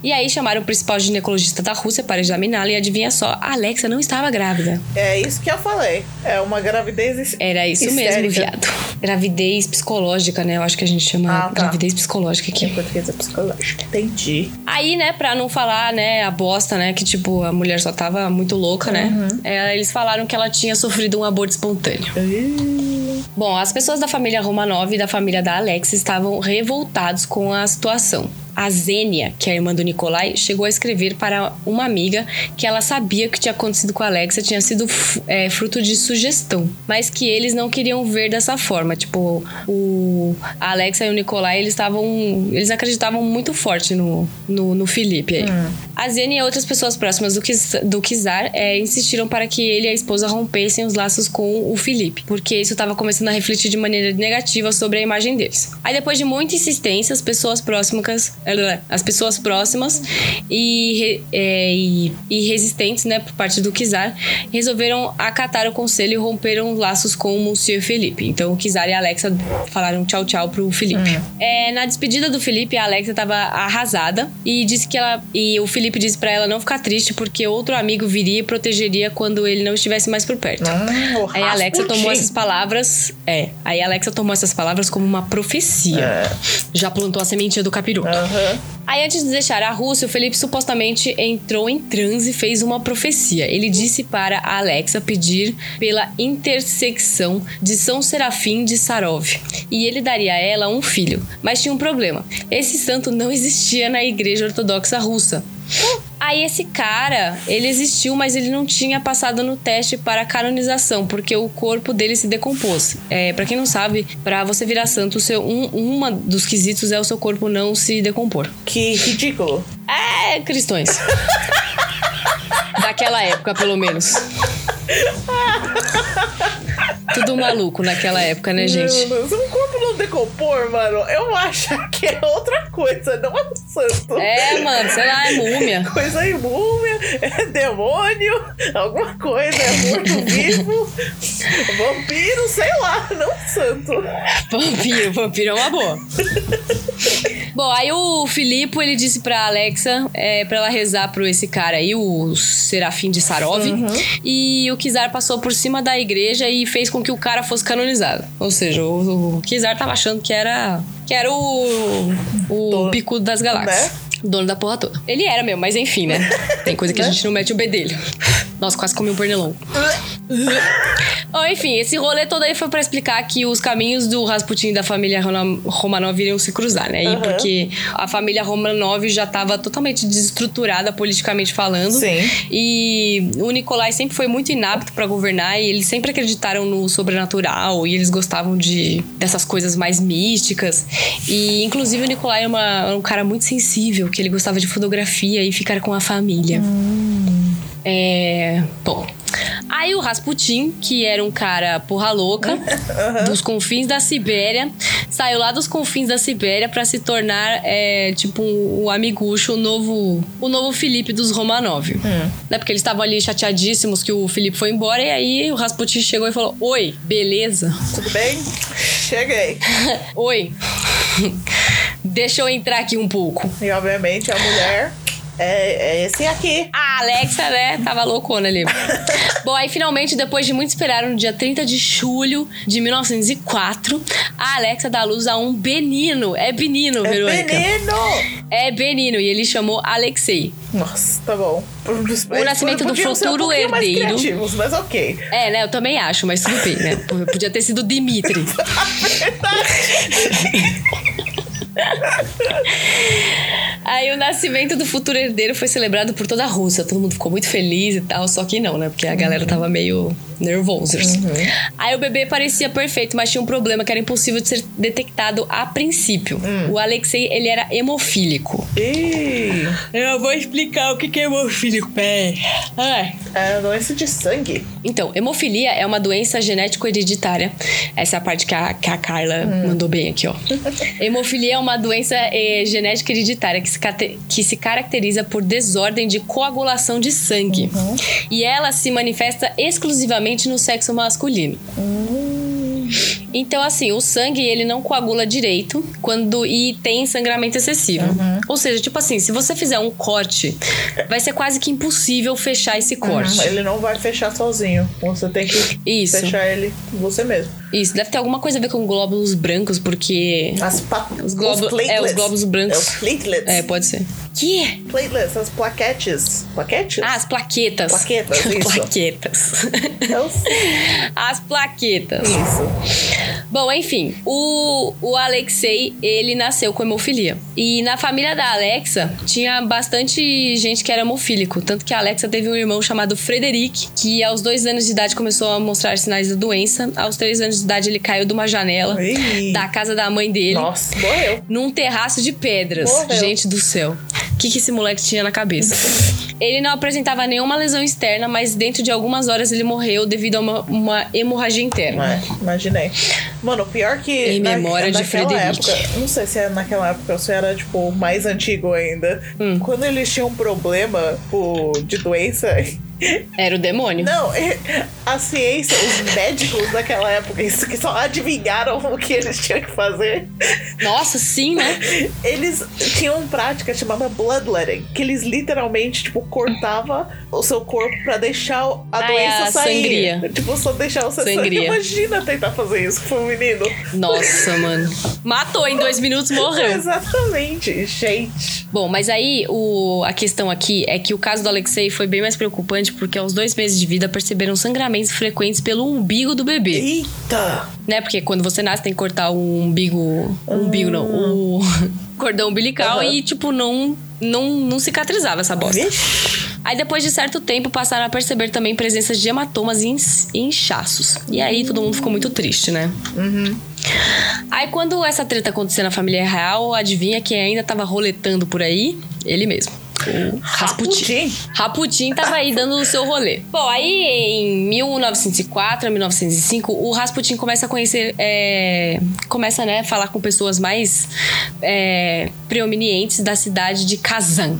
E aí chamaram o principal ginecologista da Rússia para examiná-la e adivinha só, a Alexa não estava grávida. É isso que eu falei. É uma gravidez Era isso histérica. mesmo, viado. Gravidez psicológica, né? Eu acho que a gente chama Ah, tá. gravidez psicológica aqui. É psicológico. Entendi. Aí, né, pra não falar, né, a bosta, né, que tipo, a mulher só tava muito louca, né? Uhum. É, eles falaram que ela tinha sofrido um aborto espontâneo. Ih, Bom, as pessoas da família Romanov e da família da Alex estavam revoltados com a situação. A Zênia, que é a irmã do Nikolai, chegou a escrever para uma amiga que ela sabia que o que tinha acontecido com a Alexa tinha sido é, fruto de sugestão, mas que eles não queriam ver dessa forma. Tipo, o a Alexa e o Nikolai, eles estavam. Eles acreditavam muito forte no, no, no Felipe. aí. A Zênia e outras pessoas próximas do, Kiz- do Kizar é, insistiram para que ele e a esposa rompessem os laços com o Felipe, porque isso estava começando a refletir de maneira negativa sobre a imagem deles. Aí depois de muita insistência, as pessoas próximas, as pessoas próximas e, é, e, e resistentes, né, por parte do Kizar, resolveram acatar o conselho e romperam laços com o Monsieur Felipe. Então o Kizar e a Alexa falaram tchau tchau pro Felipe. É, na despedida do Felipe, a Alexa estava arrasada e disse que ela e o Felipe disse pra ela não ficar triste porque outro amigo viria e protegeria quando ele não estivesse mais por perto. hum, Aí a Alexa tomou essas palavras. É. Aí a Alexa tomou essas palavras como uma profecia. É. Já plantou a sementinha do capiroto. Aham. Aí, antes de deixar a Rússia, o Felipe supostamente entrou em transe e fez uma profecia. Ele disse para a Alexa pedir pela intersecção de São Serafim de Sarov. E ele daria a ela um filho. Mas tinha um problema. Esse santo não existia na igreja ortodoxa russa. Aí esse cara, ele existiu, mas ele não tinha passado no teste para canonização, porque o corpo dele se decompôs. É, para quem não sabe, para você virar santo, seu, um, uma dos quesitos é o seu corpo não se decompor. Que ridículo. É, cristões. Daquela época, pelo menos. Tudo maluco naquela época, né, gente? Meu Deus, um corpo não decompor, mano, eu acho que é outra coisa, não é um santo. É, mano, sei lá, é múmia. Coisa imúmia, é demônio, alguma coisa, é morto-vivo, vampiro, sei lá, não santo. Vampiro, vampiro é uma boa. Bom, aí o Filipe, ele disse pra Alexa é, pra ela rezar pro esse cara aí, o Serafim de Sarov. E o Kizar passou por cima da igreja e fez com que o cara fosse canonizado. Ou seja, o, o Kizar tava achando que era, que era o, o pico das galáxias. Né? Dono da porra toda. Ele era mesmo, mas enfim, né? Tem coisa que a gente não mete o bedelho. Nossa, quase comi um pernilongo. Bom, enfim, esse rolê todo aí foi pra explicar que os caminhos do Rasputin e da família Romanov iriam se cruzar, né? E Aham. porque a família Romanov já tava totalmente desestruturada politicamente falando. Sim. E o Nikolai sempre foi muito inapto pra governar e eles sempre acreditaram no sobrenatural e eles gostavam de dessas coisas mais místicas. E inclusive o Nikolai é uma- é um cara muito sensível, que ele gostava de fotografia e ficar com a família. É. Bom. Aí o Rasputin, que era um cara porra louca, dos confins da Sibéria, saiu lá dos confins da Sibéria pra se tornar, é, tipo, o amigucho, o novo, o novo Felipe dos Romanov. Né? Porque eles estavam ali chateadíssimos que o Felipe foi embora, e aí o Rasputin chegou e falou: Oi, beleza? Tudo bem? Cheguei. Oi. Deixa eu entrar aqui um pouco. E obviamente a mulher é, é esse aqui. A Alexa, né, tava loucona ali. Bom, aí finalmente, depois de muito esperar, no dia 30 de julho de 1904, a Alexa dá luz a um Benino. É Benino, É Verônica. veneno! É Benino, e ele chamou Alexei. Nossa, tá bom. O nascimento do um futuro mais herdeiro. criativos, mas ok. É, né, eu também acho, mas tudo bem, né? Podia ter sido Dimitri. Aí o nascimento do futuro herdeiro foi celebrado por toda a Rússia. Todo mundo ficou muito feliz e tal, só que não, né? Porque a galera tava meio nervosos. Aí o bebê parecia perfeito, mas tinha um problema que era impossível de ser detectado a princípio. O Alexei, ele era hemofílico. Ih, Eu vou explicar o que é hemofílico, pé. É doença de sangue. Então, hemofilia é uma doença genético-hereditária. Essa é a parte que a, que a Carla mandou bem aqui, ó. Hemofilia é uma doença eh, genética hereditária que se, que se caracteriza por desordem de coagulação de sangue. E ela se manifesta exclusivamente no sexo masculino. Então, assim, o sangue ele não coagula direito quando e tem sangramento excessivo. Uhum. Ou seja, tipo assim, se você fizer um corte, vai ser quase que impossível fechar esse corte. Uhum, Ele não vai fechar sozinho. Você tem que Isso. fechar ele você mesmo. Isso, deve ter alguma coisa a ver com glóbulos brancos, porque. As pa... Os glóbulos- platelets. é, os glóbulos brancos. É os platelets. É, pode ser. Que? Platelets, as plaquetes. Plaquetes? Ah, as plaquetas. Plaquetas, isso. plaquetas. Eu sei. As plaquetas. Isso. Bom, enfim, o, o Alexei, ele nasceu com hemofilia. E na família da Alexa, tinha bastante gente que era hemofílico. Tanto que a Alexa teve um irmão chamado Frederic, que aos dois anos de idade começou a mostrar sinais da doença. Aos três anos de idade, ele caiu de uma janela Ih. da casa da mãe dele. Nossa, morreu. Num terraço de pedras. Morreu. Gente do céu. O que, que esse moleque tinha na cabeça? Ele não apresentava nenhuma lesão externa, mas dentro de algumas horas ele morreu devido a uma, uma hemorragia interna. É, imaginei. Mano, pior que. Em memória de naquela Frederic. época. Não sei se é naquela época ou se era, tipo, mais antigo ainda. Hum. Quando eles tinham um problema tipo, de doença. Era o demônio. Não, é- a ciência, os médicos daquela época, isso que só adivinharam o que eles tinham que fazer. Nossa, sim, né? Eles tinham prática chamada bloodletting, que eles literalmente, tipo, cortava o seu corpo pra deixar a Ah, é doença a sair. sangria. Tipo, só deixar você sair. Sangria. Imagina tentar fazer isso com um menino. Nossa, mano. Matou em dois minutos, morreu. Exatamente, gente. Bom, mas aí o, a questão aqui é que o caso do Alexei foi bem mais preocupante porque aos dois meses de vida perceberam sangramentos frequentes pelo umbigo do bebê. Eita! Né? Porque quando você nasce tem que cortar o umbigo. O umbigo não. O cordão umbilical Aham. e, tipo, não, não, não cicatrizava essa bosta. Vixe. Aí depois de certo tempo passaram a perceber também presença de hematomas e inchaços. E aí todo mundo ficou muito triste, né? Aí quando essa treta aconteceu na família real, adivinha quem ainda tava roletando por aí? Ele mesmo. Rasputin. Rasputin. Tava aí dando o seu rolê. Bom, aí em 1904 a 1905, o Rasputin começa a conhecer, é, começa, né, a falar com pessoas mais é, preeminentes da cidade de Kazan.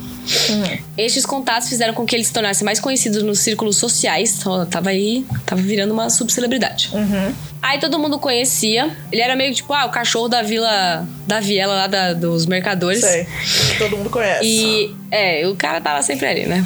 Estes contatos fizeram com que ele se tornasse mais conhecido nos círculos sociais. Ó, tava aí, tava virando uma subcelebridade. Aí todo mundo conhecia. Ele era meio tipo, ah, o cachorro da vila, da viela lá da- dos mercadores. Sei. Todo mundo conhece. E é, o cara tava sempre ali, né?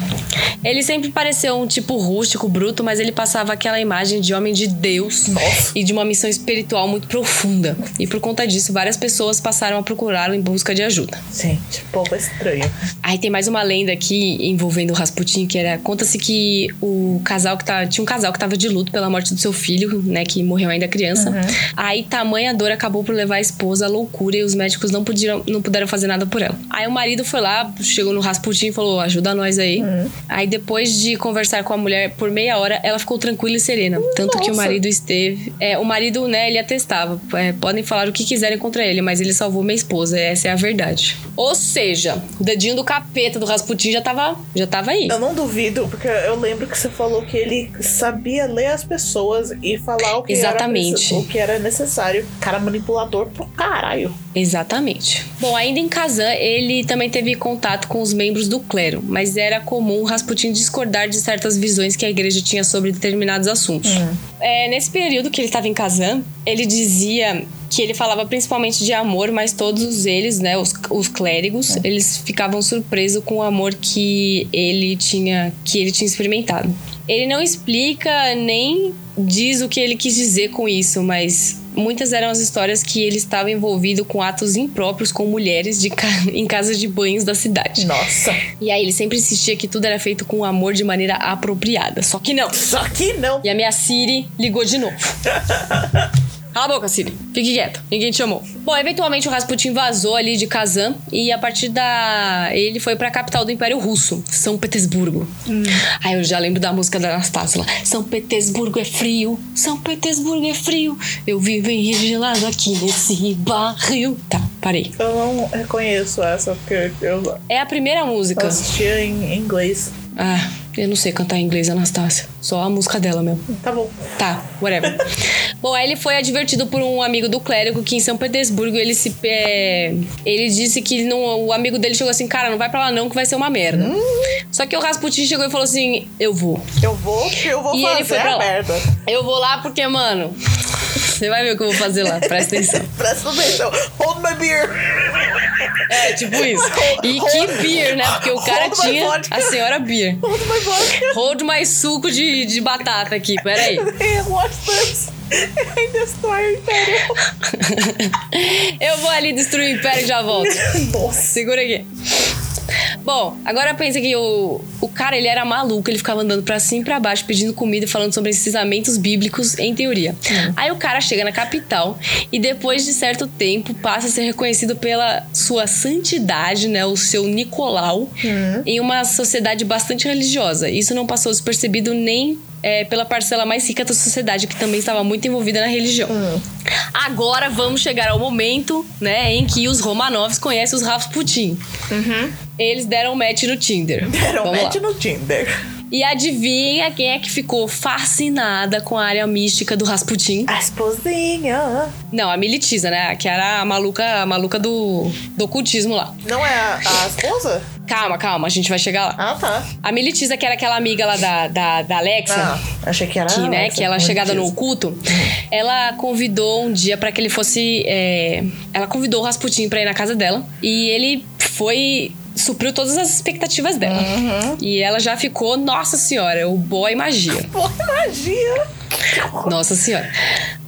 Ele sempre pareceu um tipo rústico, bruto, mas ele passava aquela imagem de homem de Deus Nossa. e de uma missão espiritual muito profunda. E por conta disso, várias pessoas passaram a procurá-lo em busca de ajuda. Gente, povo estranho. Aí tem mais uma lenda aqui envolvendo o Rasputin, que era. Conta-se que o casal que tava. Tinha um casal que tava de luto pela morte do seu filho, né? Que morreu ainda criança. Aí tamanha dor acabou por levar a esposa à loucura e os médicos não, puderam, não puderam fazer nada por ela. Aí o marido foi lá, chegou no Rasputin e falou: ajuda nós aí. Aí depois de conversar com a mulher por meia hora, ela ficou tranquila e serena. Tanto que o marido esteve. É, o marido, né, ele atestava. é, podem falar o que quiserem contra ele, mas ele salvou minha esposa. Essa é a verdade. Ou seja, o dedinho do capeta do Rasputin já tava, já tava aí. Eu não duvido, porque eu lembro que você falou que ele sabia ler as pessoas e falar o que, Exatamente. Era, o que era necessário. Cara manipulador pro caralho. Exatamente. Bom, ainda em Kazan, ele também teve contato com os membros do clero, mas era comum Rasputin discordar de certas visões que a igreja tinha sobre determinados assuntos. É, nesse período que ele estava em Kazan, ele dizia que ele falava principalmente de amor, mas todos eles, né, os, os clérigos, eles ficavam surpresos com o amor que ele tinha, que ele tinha experimentado. Ele não explica nem diz o que ele quis dizer com isso, mas muitas eram as histórias que ele estava envolvido com atos impróprios com mulheres de ca- em casas de banhos da cidade. Nossa. E aí ele sempre insistia que tudo era feito com amor de maneira apropriada. Só que não. Só que não. E a minha Siri ligou de novo. Cala a boca, Siri. Fique quieta. Ninguém te chamou. Bom, eventualmente o Rasputin vazou ali de Kazan e a partir da. Ele foi pra capital do Império Russo, São Petersburgo. Aí eu já lembro da música da Anastasia lá. São Petersburgo é frio, São Petersburgo é frio. Eu vivo engelado aqui nesse barril. Tá, parei. Eu não reconheço essa, porque eu É a primeira música. assistia em inglês. Ah, eu não sei cantar em inglês, Anastácia. Só a música dela mesmo. Tá bom. Tá, whatever. Bom, aí ele foi advertido por um amigo do clérigo que em São Petersburgo ele se. é, ele disse que não, o amigo dele chegou assim: cara, não vai pra lá não, que vai ser uma merda. Só que o Rasputin chegou e falou assim: eu vou. Eu vou, eu vou E fazer ele foi pra a lá. merda. Eu vou lá porque, mano. Você vai ver o que eu vou fazer lá, presta atenção. Presta atenção. Hold my beer. É, tipo isso. E que beer, né? Porque o cara Hold tinha a senhora beer. Hold my vodka. Hold mais suco de, de batata aqui, peraí. Watch this. I destroy o Império. Eu vou ali destruir o império e já volto. Nossa. Segura aqui. Bom, agora pensa que o, o cara ele era maluco, ele ficava andando pra cima e pra baixo pedindo comida falando sobre ensinamentos bíblicos em teoria. Aí o cara chega na capital e depois de certo tempo passa a ser reconhecido pela sua santidade, né, o seu Nicolau, em uma sociedade bastante religiosa. Isso não passou despercebido nem é, pela parcela mais rica da sociedade, que também estava muito envolvida na religião. Agora vamos chegar ao momento, né, em que os Romanovs conhecem os Rasputin. Eles deram match no Tinder. Deram Vamos match lá. no Tinder. E adivinha quem é que ficou fascinada com a área mística do Rasputin? A esposinha. Não, a Militiza, né? Que era a maluca, a maluca do, do ocultismo lá. Não é a, a esposa? Calma, calma, a gente vai chegar lá. Ah, tá. A Militiza, que era aquela amiga lá da, da, da Alexa. Ah, achei que era que, a né, Alexa, que ela como chegada no oculto, ela convidou um dia pra que ele fosse. é, ela convidou o Rasputin pra ir na casa dela e ele foi. Supriu todas as expectativas dela. Uhum. E ela já ficou, nossa senhora, o boy magia. Pô, magia. Nossa senhora.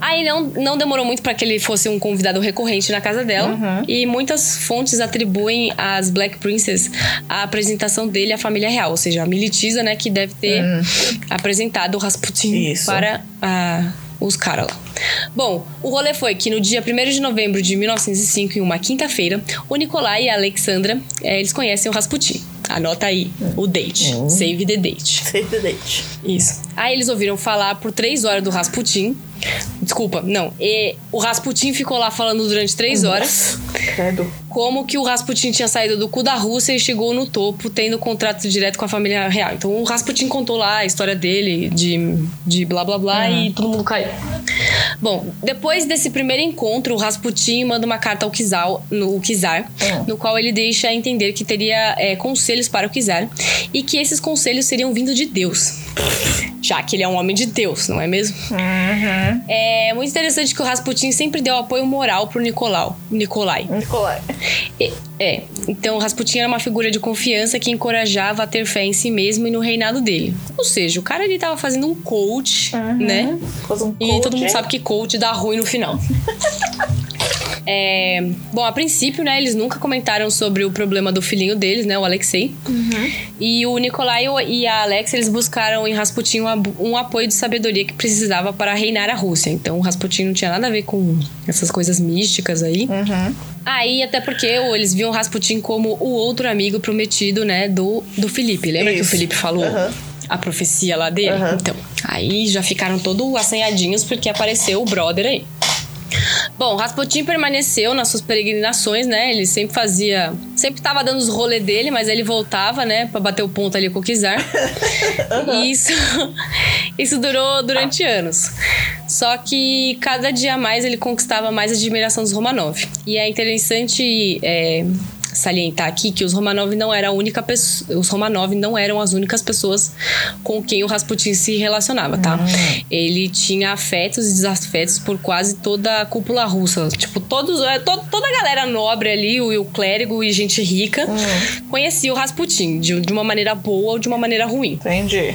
Aí não, não demorou muito pra que ele fosse um convidado recorrente na casa dela. Uhum. E muitas fontes atribuem às Black Princess a apresentação dele à família real. Ou seja, a militiza, né, que deve ter apresentado o Rasputin Isso. para ah, os caras lá. Bom, o rolê foi que no dia 1 de novembro de 1905, em uma quinta-feira, o Nikolai e a Alexandra, eh, eles conhecem o Rasputin. Anota aí o date. Save the date. Save the date. Isso. Aí eles ouviram falar por três horas do Rasputin. Desculpa, não. E o Rasputin ficou lá falando durante três horas Credo. como que o Rasputin tinha saído do cu da Rússia e chegou no topo, tendo contrato direto com a família real. Então o Rasputin contou lá a história dele, de, de blá blá blá, e todo mundo caiu. Bom, depois desse primeiro encontro, o Rasputin manda uma carta ao Kizar, no, Kizar, Hum. no qual ele deixa entender que teria é, conselhos para o Kizar e que esses conselhos seriam vindo de Deus. Já que ele é um homem de Deus, não é mesmo? Uhum. É muito interessante que o Rasputin sempre deu apoio moral pro Nicolau. Nicolai. E- É, então o Rasputin era uma figura de confiança que encorajava a ter fé em si mesmo e no reinado dele. Ou seja, o cara ele tava fazendo um coach, né? Faz um E coach, todo mundo sabe que coach dá ruim no final. É, bom, a princípio, né, eles nunca comentaram sobre o problema do filhinho deles, né, o Alexei. E o Nikolai e a Alex, eles buscaram em Rasputin um, apoio de sabedoria que precisava para reinar a Rússia. Então, o Rasputin não tinha nada a ver com essas coisas místicas aí. Uhum. Aí, até porque eles viam o Rasputin como o outro amigo prometido, né, do, do Felipe. Lembra que o Isso. Felipe falou Aham. a profecia lá dele? Aham. Então, aí já ficaram todos assanhadinhos porque apareceu o brother aí. Bom, Rasputin permaneceu nas suas peregrinações, né? Ele sempre fazia. Sempre tava dando os rolê dele, mas ele voltava, né? Pra bater o ponto ali com o Kizar. E isso, isso durou durante anos. Só que cada dia mais ele conquistava mais a admiração dos Romanov. E é interessante. é, salientar aqui que os Romanov não era a única pessoa, os Romanov não eram as únicas pessoas com quem o Rasputin se relacionava, tá? Ele tinha afetos e desafetos por quase toda a cúpula russa, tipo todos, é, to- toda a galera nobre ali, o, o clérigo e gente rica conhecia o Rasputin de, de uma maneira boa ou de uma maneira ruim. Entendi.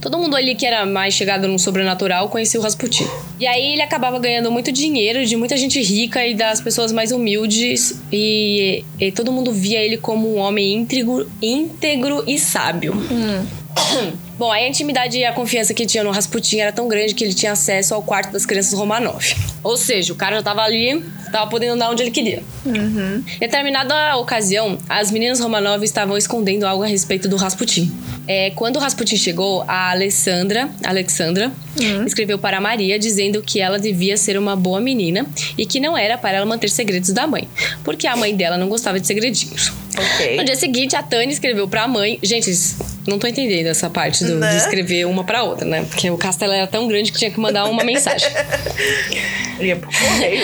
Todo mundo ali que era mais chegado no sobrenatural conhecia o Rasputin. E aí ele acabava ganhando muito dinheiro de muita gente rica e das pessoas mais humildes. E, e todo mundo via ele como um homem íntegro, íntegro e sábio. Bom, a intimidade e a confiança que tinha no Rasputin era tão grande que ele tinha acesso ao quarto das crianças Romanov. Ou seja, o cara já tava ali, tava podendo andar onde ele queria. Em determinada ocasião, as meninas Romanov estavam escondendo algo a respeito do Rasputin. É, quando o Rasputin chegou, a Alessandra, Alexandra escreveu para Maria dizendo que ela devia ser uma boa menina e que não era para ela manter segredos da mãe, porque a mãe dela não gostava de segredinhos. Ok. No dia seguinte, a Tânia escreveu pra mãe. Gente, não tô entendendo essa parte do- Né? de escrever uma pra outra, né? Porque o castelo era tão grande que tinha que mandar uma mensagem. Ia pro correio.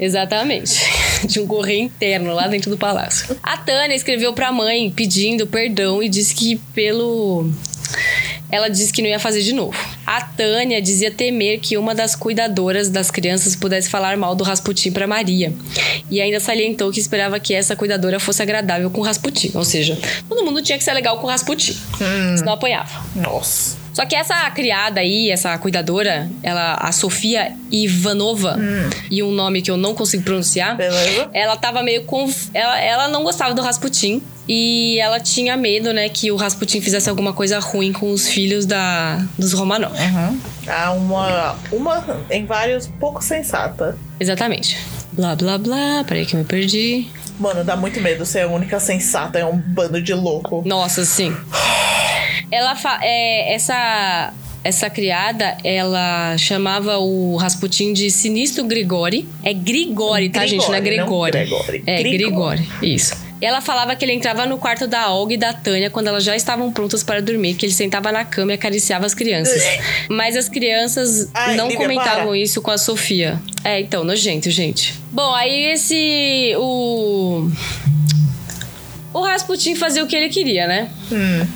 Exatamente. De um correio interno lá dentro do palácio. A Tânia escreveu pra mãe pedindo perdão e disse que pelo. Ela disse que não ia fazer de novo. A Tânia dizia temer que uma das cuidadoras das crianças pudesse falar mal do Rasputin para Maria. E ainda salientou que esperava que essa cuidadora fosse agradável com o Rasputin. Ou seja, todo mundo tinha que ser legal com o Rasputin. Hum. Senão apanhava. Nossa. Só que essa criada aí, essa cuidadora, ela, a Sofia Ivanova, e um nome que eu não consigo pronunciar, Beleza? ela tava meio conf... ela, ela não gostava do Rasputin. E ela tinha medo, né, que o Rasputin fizesse alguma coisa ruim com os filhos da, dos Romanov. Uhum. Há uma, uma em vários pouco sensata. Exatamente. Blá, blá, blá. Peraí que eu me perdi. Mano, dá muito medo ser a única sensata é um bando de louco. Nossa, sim. Ela é, essa essa criada, ela chamava o Rasputin de Sinistro Grigori. É Grigori, tá, gente? Não é Grigori, Gregori. não Gregori. É, Grigori. Grigori. Isso. Ela falava que ele entrava no quarto da Olga e da Tânia quando elas já estavam prontas para dormir, que ele sentava na cama e acariciava as crianças. Mas as crianças Ai, não Lívia, comentavam para. isso com a Sofia. É, então, nojento, gente. Bom, aí esse. O. O Rasputin fazia o que ele queria, né? Hum.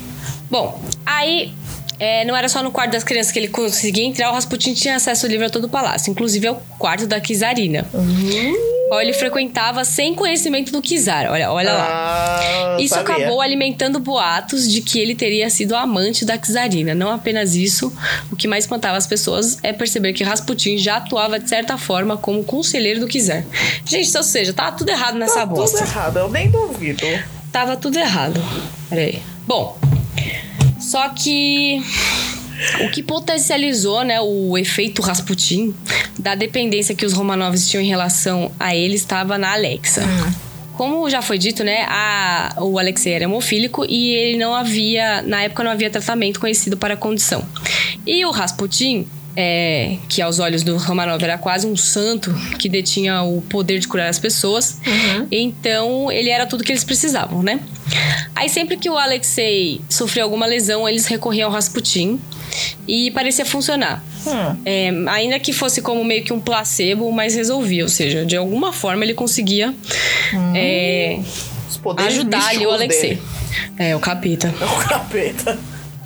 Bom, aí é, não era só no quarto das crianças que ele conseguia entrar, o Rasputin tinha acesso livre a todo o palácio, inclusive ao quarto da Czarina. Qual ele frequentava sem conhecimento do Czar. Olha, olha lá. Ah, Isso sabia. acabou alimentando boatos de que ele teria sido amante da Czarina. Não apenas isso, o que mais espantava as pessoas é perceber que Rasputin já atuava de certa forma como conselheiro do Czar. Gente, ou seja, tava tudo errado nessa Tá bosta. tudo errado, eu nem duvido. Tava tudo errado. Peraí. Bom, só que o que potencializou né, o efeito Rasputin da dependência que os Romanovs tinham em relação a ele estava na Alexa. Como já foi dito, né, a, o Alexei era hemofílico e ele não havia, na época não havia tratamento conhecido para a condição. E o Rasputin, é, que aos olhos do Romanov era quase um santo que detinha o poder de curar as pessoas, então ele era tudo que eles precisavam, né? Aí sempre que o Alexei sofreu alguma lesão, eles recorriam ao Rasputin e parecia funcionar. Hum. É, ainda que fosse como meio que um placebo, mas resolvia. Ou seja, de alguma forma ele conseguia é, Os poderes ajudar ali o Alexei. dele. É, o capita. É o capeta.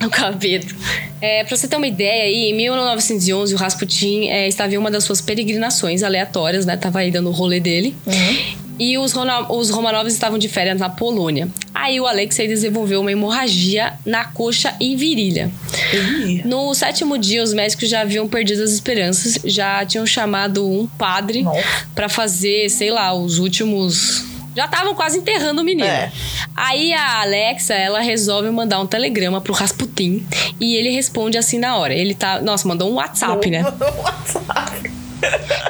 O capeta. É, pra você ter uma ideia, aí, em 1911, o Rasputin é, estava em uma das suas peregrinações aleatórias, né? Tava aí dando o rolê dele. E os, os Romanovs estavam de férias na Polônia. Aí o Alexei desenvolveu uma hemorragia na coxa e virilha. Ih. No sétimo dia, os médicos já haviam perdido as esperanças, já tinham chamado um padre pra fazer, sei lá, os últimos. Já estavam quase enterrando o menino. É. Aí a Alexa, ela resolve mandar um telegrama pro Rasputin e ele responde assim na hora. Ele tá. Nossa, mandou um WhatsApp, né? No WhatsApp.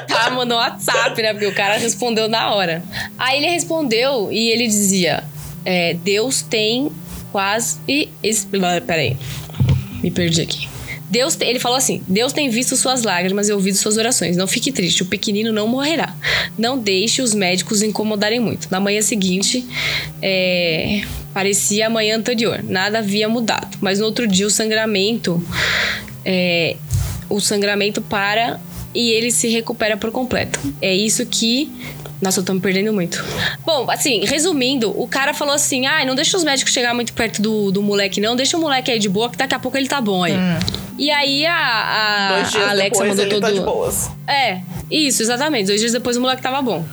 Tá, mandou um WhatsApp, né? Porque o cara respondeu na hora. Aí ele respondeu e ele dizia: é, Deus tem quase. E. Peraí. Me perdi aqui. Deus ele falou assim: Deus tem visto suas lágrimas e ouvido suas orações. Não fique triste, o pequenino não morrerá. Não deixe os médicos incomodarem muito. Na manhã seguinte, é, parecia a manhã anterior. Nada havia mudado. Mas no outro dia, o sangramento. é, o sangramento para e ele se recupera por completo. É isso que. Nossa, eu tô me perdendo muito. Bom, assim, resumindo, o cara falou assim: ah, não deixa os médicos chegar muito perto do, do moleque, não. Deixa o moleque aí de boa, que daqui a pouco ele tá bom aí. E aí a, a, Dois dias a Alexa depois mandou ele todo. tá de boas. É, isso, exatamente. Dois dias depois o moleque tava bom.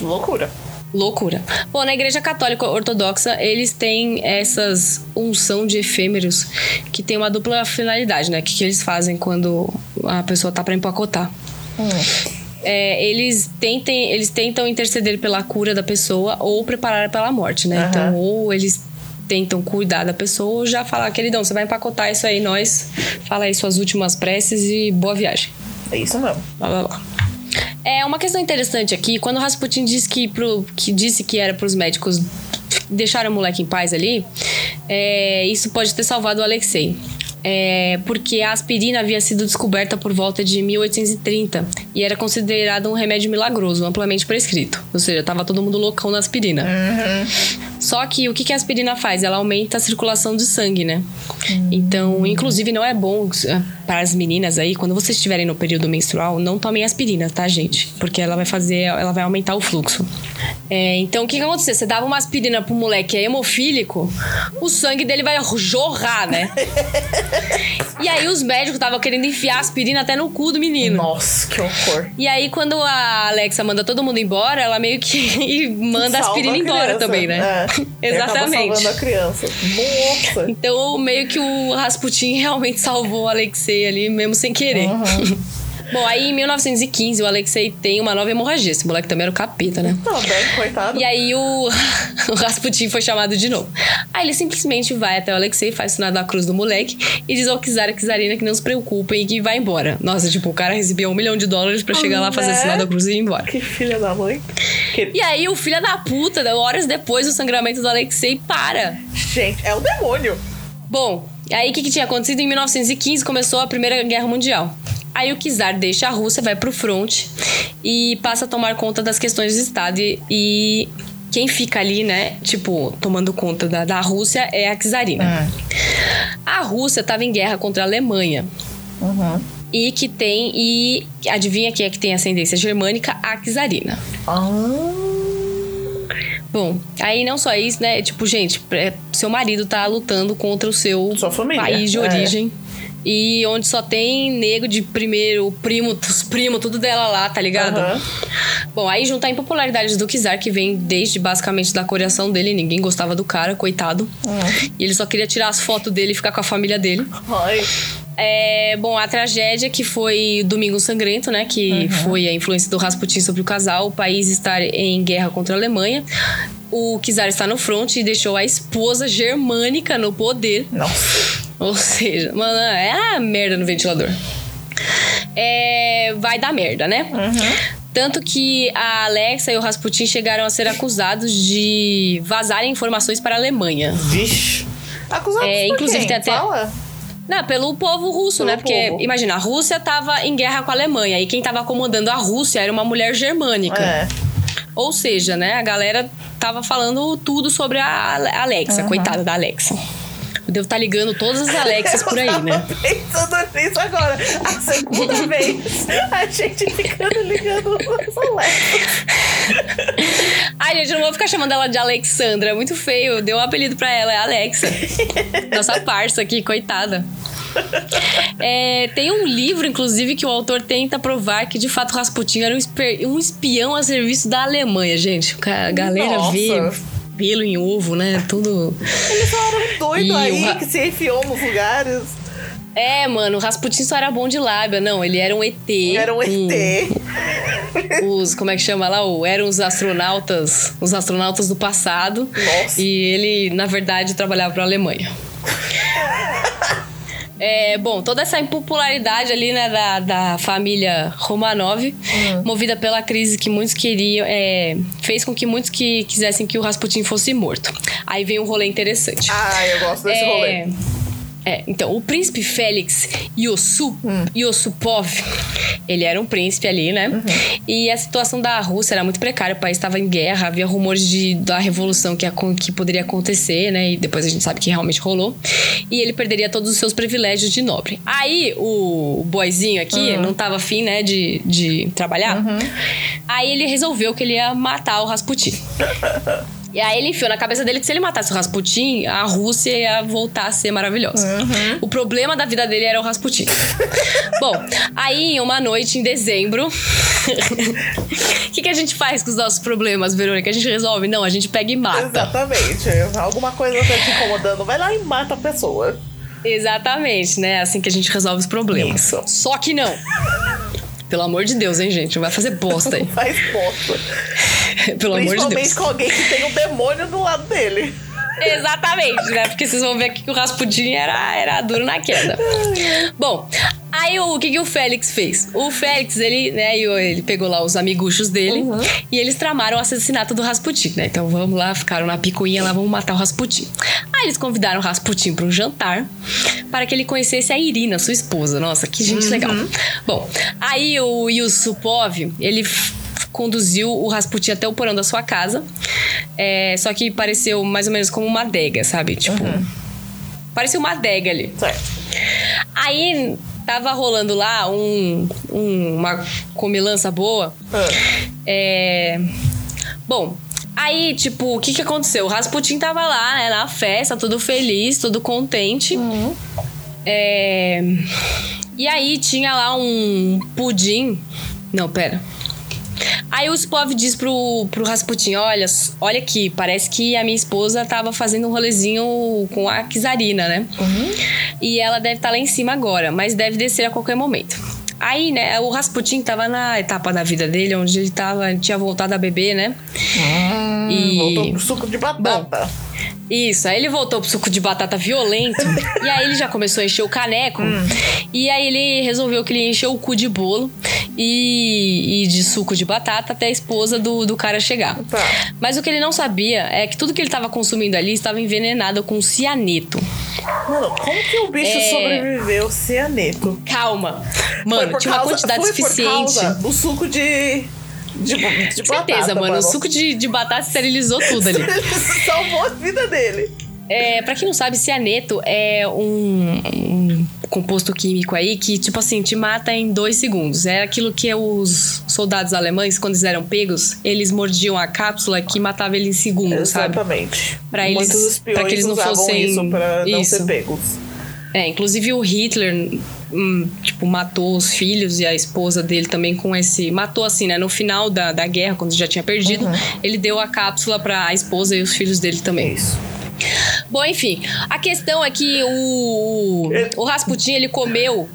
Loucura. Loucura. Bom, na igreja católica ortodoxa, eles têm essas unção de efêmeros que tem uma dupla finalidade, né? O que, que eles fazem quando a pessoa tá pra empacotar? É, eles, tentem, eles tentam interceder pela cura da pessoa ou preparar pela morte, né? Aham. Então, ou eles tentam cuidar da pessoa já falar, queridão, você vai empacotar isso aí, nós. Fala aí suas últimas preces e boa viagem. É isso mesmo. Blá, blá, blá. É uma questão interessante aqui, quando o Rasputin disse que, pro, que disse que era pros médicos deixarem o moleque em paz ali, é, isso pode ter salvado o Alexei. É, porque a aspirina havia sido descoberta por volta de 1830 e era considerada um remédio milagroso, amplamente prescrito. Ou seja, tava todo mundo loucão na aspirina. Só que o que que a aspirina faz? Ela aumenta a circulação de sangue, né? Então, inclusive, não é bom eh, para as meninas aí, quando vocês estiverem no período menstrual, não tomem aspirina, tá, gente? Porque ela vai fazer, ela vai aumentar o fluxo. É, então, o que que aconteceu? Você dava uma aspirina pro moleque que é hemofílico, o sangue dele vai jorrar, né? e aí os médicos estavam querendo enfiar aspirina até no cu do menino. Nossa, que horror. E aí, quando a Alexa manda todo mundo embora, ela meio que manda a Salva aspirina embora também, né? É. Exatamente. salvando a criança. Nossa. Então, meio que o Rasputin realmente salvou o Alexei ali, mesmo sem querer. Bom, aí em 1915, o Alexei tem uma nova hemorragia. Esse moleque também era o capeta, né? Também, coitado. E aí o, o Rasputin foi chamado de novo. Aí ele simplesmente vai até o Alexei, faz o sinal da cruz do moleque e diz ao Kizar e Kizarina que não se preocupem e que vai embora. Nossa, tipo, o cara recebia um milhão de dólares pra chegar lá, fazer o Né? sinal da cruz e ir embora. Que filha da mãe. Que... E aí o filho da puta, horas depois, o sangramento do Alexei para. Gente, é o demônio. Bom, aí o que, que tinha acontecido? Em 1915 começou a Primeira Guerra Mundial. Aí o Czar deixa a Rússia, vai pro front e passa a tomar conta das questões de Estado. E, e quem fica ali, né, tipo, tomando conta da, da Rússia é a Czarina. A Rússia tava em guerra contra a Alemanha. Uhum. E que tem. E adivinha quem é que tem ascendência germânica? A Czarina. Ah. Bom, aí não só isso, né? Tipo, gente, é, seu marido tá lutando contra o seu país de é. E onde só tem nego de primeiro, primo, os primos, tudo dela lá, tá ligado? Aham. Bom, aí juntar a impopularidade do Kizar, que vem desde basicamente da coreação dele, ninguém gostava do cara, coitado. Hum. E ele só queria tirar as fotos dele e ficar com a família dele. Ai. É, bom, a tragédia que foi Domingo Sangrento, né? Que foi a influência do Rasputin sobre o casal. O país estar em guerra contra a Alemanha. O Kizar está no front e deixou a esposa germânica no poder. Nossa. Ou seja, mano, é a merda no ventilador. É, vai dar merda, né? Tanto que a Alexa e o Rasputin chegaram a ser acusados de vazarem informações para a Alemanha. Vixe. Acusados É, por inclusive quem? tem até- Fala. Não, pelo povo russo, Pelo né? Porque, povo. imagina, a Rússia tava em guerra com a Alemanha e quem tava comandando a Rússia era uma mulher germânica. É. Ou seja, né, a galera tava falando tudo sobre a Ale- Alexa, coitada da Alexa. Devo estar ligando todas as Alexas por aí, né? Pensando nisso agora. A segunda vez, a gente ficando ligando os Alexa. Ai, gente, eu não vou ficar chamando ela de Alexandra, é muito feio. Deu um apelido pra ela, é Alexa. Nossa parça aqui, coitada. É, tem um livro, inclusive, que o autor tenta provar que de fato Rasputin era um, um espião a serviço da Alemanha, gente. A galera Nossa. Pelo em ovo, né? Tudo. Eles só eram doidos E o aí, Ra- que se enfiou nos lugares. É, mano, o Rasputin só era bom de lábia. Não, ele era um ET. Era um ET. Os, como é que chama lá? O, eram os astronautas, os astronautas do passado. Nossa. E ele, na verdade, trabalhava para a Alemanha. É, bom, toda essa impopularidade ali, né, da, da família Romanov, movida pela crise que muitos queriam, é, fez com que muitos que quisessem que o Rasputin fosse morto. Aí vem um rolê interessante. Ah, eu gosto desse rolê. É, então, o príncipe Félix Yossup, Hum. Yossupov, ele era um príncipe ali, né? Uhum. E a situação da Rússia era muito precária, o país estava em guerra, havia rumores de, da revolução que, acon- que poderia acontecer, né? E depois a gente sabe que realmente rolou. E ele perderia todos os seus privilégios de nobre. Aí, o, o boyzinho aqui Uhum. não tava afim, né, de, de trabalhar. Aí ele resolveu que ele ia matar o Rasputin. E aí ele enfiou na cabeça dele que se ele matasse o Rasputin, a Rússia ia voltar a ser maravilhosa. O problema da vida dele era o Rasputin. Bom, aí em uma noite em dezembro, o que, que a gente faz com os nossos problemas, Verônica? A gente resolve? Não, a gente pega e mata. Exatamente. Alguma coisa tá te incomodando, vai lá e mata a pessoa. Exatamente, né? Assim que a gente resolve os problemas. Isso. Só que não. Pelo amor de Deus, hein, gente? Não vai fazer bosta aí. Faz bosta. Pelo amor de Deus. Principalmente com alguém que tem um demônio do lado dele. Exatamente, né? Porque vocês vão ver aqui que o Rasputin era, era duro na queda. Bom, aí o, que, que o Félix fez? O Félix, ele, né, ele pegou lá os amiguchos dele e eles tramaram o assassinato do Rasputin, né? Então vamos lá, ficaram na picuinha lá, vamos matar o Rasputin. Aí eles convidaram o Rasputin para um jantar para que ele conhecesse a Irina, sua esposa. Nossa, que gente legal. Bom, aí o Yusupov, ele conduziu o Rasputin até o porão da sua casa. É, só que pareceu mais ou menos como uma adega, sabe? Tipo. Parecia uma adega ali. Certo. Aí tava rolando lá um, um- uma comilança boa. Ah, É. Bom. Aí, tipo, o que que aconteceu? O Rasputin tava lá, né, na festa, todo feliz, todo contente. É... E aí tinha lá um pudim. Não, pera. Aí o Spov diz pro, pro Rasputin: olha, olha aqui, parece que a minha esposa tava fazendo um rolezinho com a Kizarina, né? E ela deve estar lá em cima agora, mas deve descer a qualquer momento. Aí, né, o Rasputin tava na etapa da vida dele, onde ele tava, tinha voltado a beber, né? E- Voltou pro suco de batata. Isso, aí ele voltou pro suco de batata violento. e aí ele já começou a encher o caneco. E aí ele resolveu que ele encheu o cu de bolo e, e de suco de batata até a esposa do, do cara chegar. Tá. Mas o que ele não sabia é que tudo que ele estava consumindo ali estava envenenado com cianeto. Mano, como que o bicho É. sobreviveu cianeto? Calma. Mano, tinha uma causa- quantidade foi suficiente. Por causa do suco de. de, de Certeza, batata, mano. O suco de, de batata esterilizou tudo ali. Salvou a vida dele. É, pra quem não sabe, cianeto é um, um composto químico aí que, tipo assim, te mata em dois segundos. É aquilo que os soldados alemães, quando eles eram pegos, eles mordiam a cápsula que matava ele em segundos, sabe? Exatamente. Pra eles- espiões pra que eles não fossem- isso pra não isso. ser pegos. É, inclusive o Hitler, hum, tipo, matou os filhos e a esposa dele também com esse. Matou assim, né? No final da, da guerra, quando já tinha perdido, ele deu a cápsula pra esposa e os filhos dele também. Isso. Bom, enfim, a questão é que o, o Rasputin ele comeu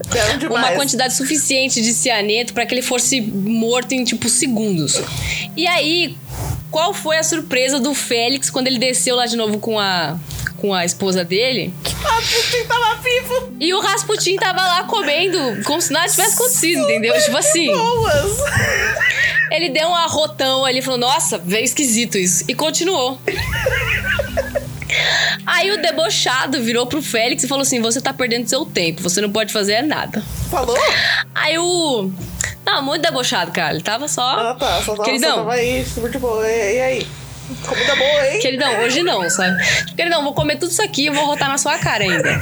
uma quantidade suficiente de cianeto para que ele fosse morto em tipo segundos. E aí, qual foi a surpresa do Félix quando ele desceu lá de novo com a com a esposa dele? Ah, Putin tava vivo! E o Rasputin tava lá comendo como se nada tivesse acontecido, entendeu? Tipo assim, Boas! ele deu um arrotão ali, falou: "Nossa, veio esquisito isso" e continuou. Aí o debochado virou pro Félix e falou assim: Você tá perdendo seu tempo, você não pode fazer nada. Falou? Aí o. Não, muito debochado, cara. Ele tava só. Ah, tá. Só tava, Queridão. só tava aí, super de boa. E, e aí? Comida boa, hein? Queridão, hoje não, sabe? Queridão, vou comer tudo isso aqui e vou rotar na sua cara ainda.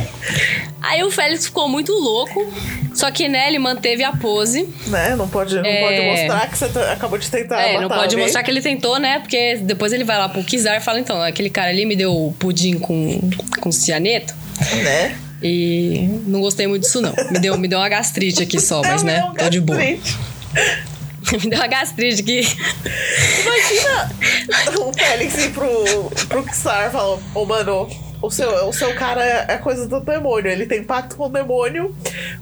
Aí o Félix ficou muito louco, só que, né, ele manteve a pose. Né? Não pode, não É. pode mostrar que você tá- acabou de tentar é, não pode alguém. mostrar que ele tentou, né? Porque depois ele vai lá pro Kizar e fala: então, aquele cara ali me deu pudim com, com cianeto. Né? E não gostei muito disso, não. Me deu, me deu uma gastrite aqui só, mas né, tô de boa. me deu uma gastrite aqui. Imagina o Félix ir pro, pro Xar e falar: Ô, mano, o seu, o seu cara é é coisa do demônio. Ele tem pacto com o demônio.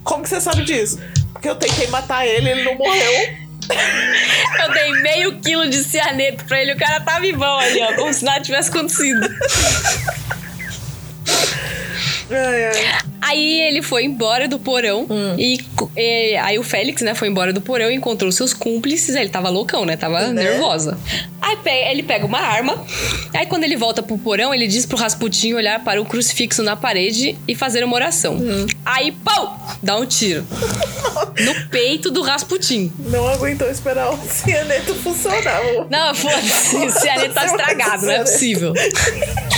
Como que você sabe disso? Porque eu tentei matar ele, ele não morreu. Eu dei meio quilo de cianeto pra ele, o cara tá vivão ali, ó, como se nada tivesse acontecido. Ai, ai. Aí ele foi embora do porão e, e- aí o Félix, né, foi embora do porão e encontrou seus cúmplices. Ele tava loucão, né? Tava Né? nervosa. Aí ele pega uma arma. Aí quando ele volta pro porão, ele diz pro Rasputin olhar para o crucifixo na parede e fazer uma oração. Aí, pau! Dá um tiro. no peito do Rasputin. Não aguentou esperar o cianeto funcionar. Não, foda-se, o cianeto tá estragado, não é possível.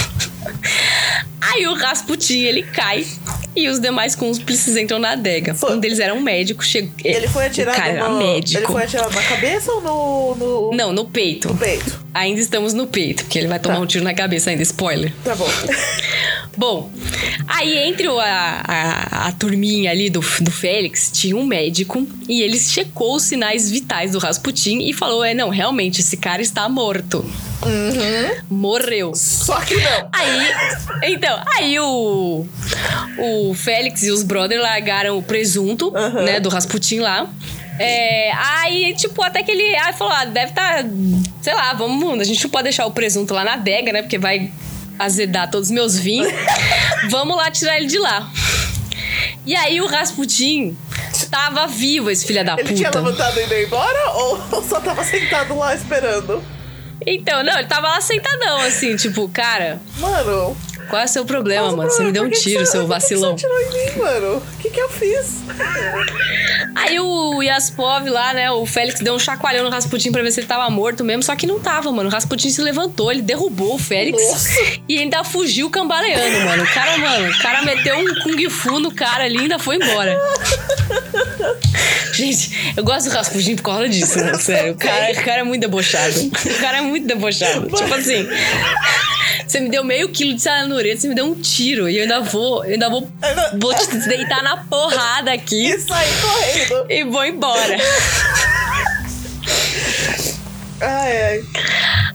Aí o Rasputin, ele cai e os demais cúmplices entram na adega. Foi. Um deles era um médico. Che... Ele foi atirado cara no... médico. Ele foi atirado na cabeça ou no, no, Não, no peito. no peito? Ainda estamos no peito, porque ele vai tomar Tá. um tiro na cabeça ainda, spoiler. Tá bom. Bom, aí entre a, a, a turminha ali do, do Félix, tinha um médico e ele checou os sinais vitais do Rasputin e falou: é, não, realmente, esse cara está morto. Morreu. Só que não. Aí, então, aí o, o Félix e os brothers largaram o presunto, Aham. né, do Rasputin lá. É, aí, tipo, até que ele aí falou, ah, deve estar, sei lá, vamos, a gente não pode deixar o presunto lá na adega, né, porque vai azedar todos os meus vinhos. vamos lá tirar ele de lá. E aí o Rasputin tava vivo, esse filho da Ele tinha puta. levantado e ido embora ou só tava sentado lá esperando? Então, não, ele tava lá sentadão, assim, tipo, cara, Mano. Qual é o seu problema, qual mano? Você me deu um tiro, você- seu por que vacilão. Você atirou em mim, mano. O que que eu fiz? Aí o Yaspov lá, né, o Félix deu um chacoalhão no Rasputin pra ver se ele tava morto mesmo, só que não tava, mano. O Rasputin se levantou, ele derrubou o Félix Nossa. e ainda fugiu cambaleando, mano. O cara, mano, o cara meteu um kung fu no cara ali e ainda foi embora. Gente, eu gosto do Rasputin por causa disso, mano, sério. O cara, o cara é muito debochado. O cara é muito debochado. Tipo assim, você me deu meio quilo de cianureto, você me deu um tiro e eu ainda vou, eu ainda vou, vou te deitar na porrada aqui E saí correndo. e vou embora. Ai, ai.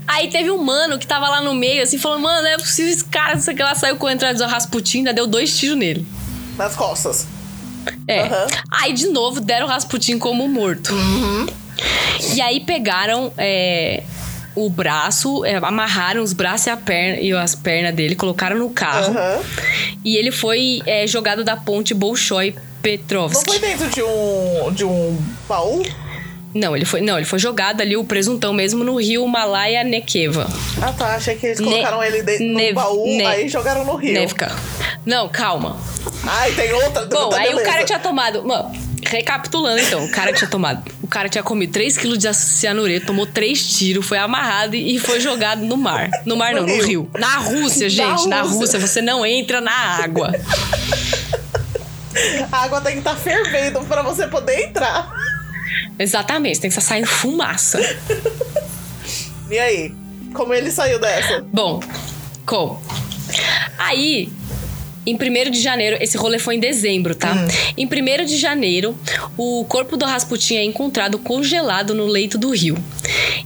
Aí teve um mano que tava lá no meio, assim, falando, mano, não é possível esse cara, não sei que lá, saiu com a entrada do Rasputin, ainda deu dois tiros nele. Nas costas. É. Aham. Aí, de novo, deram o Rasputin como morto. E aí pegaram é, o braço, é, amarraram os braços e, a perna, e as pernas dele, colocaram no carro. Aham. E ele foi é, jogado da ponte Bolshoi Não Petrovsk. foi dentro de um. de um baú? Não, ele foi, não, ele foi jogado ali, o presuntão mesmo, no rio Malaya Nekeva. Ah tá, achei que eles Ne- colocaram ele dentro no Nev- baú, ne- aí jogaram no rio. Nevka. Não, calma. Ai, tem outra. Bom, aí o beleza. cara tinha tomado. Mano, recapitulando então, o cara tinha tomado. O cara tinha comido 3kg de cianureto, tomou 3 tiros, foi amarrado e foi jogado no mar. No mar não, No rio. Na Rússia, gente, na Rússia. Rússia, você não entra na água. A água tem que estar fervendo pra você poder entrar. Exatamente, tem que estar saindo fumaça. E aí? Como ele saiu dessa? Bom, como? Aí, em 1 de janeiro, esse rolê foi em dezembro, tá? Em 1 de janeiro, o corpo do Rasputin é encontrado congelado no leito do rio.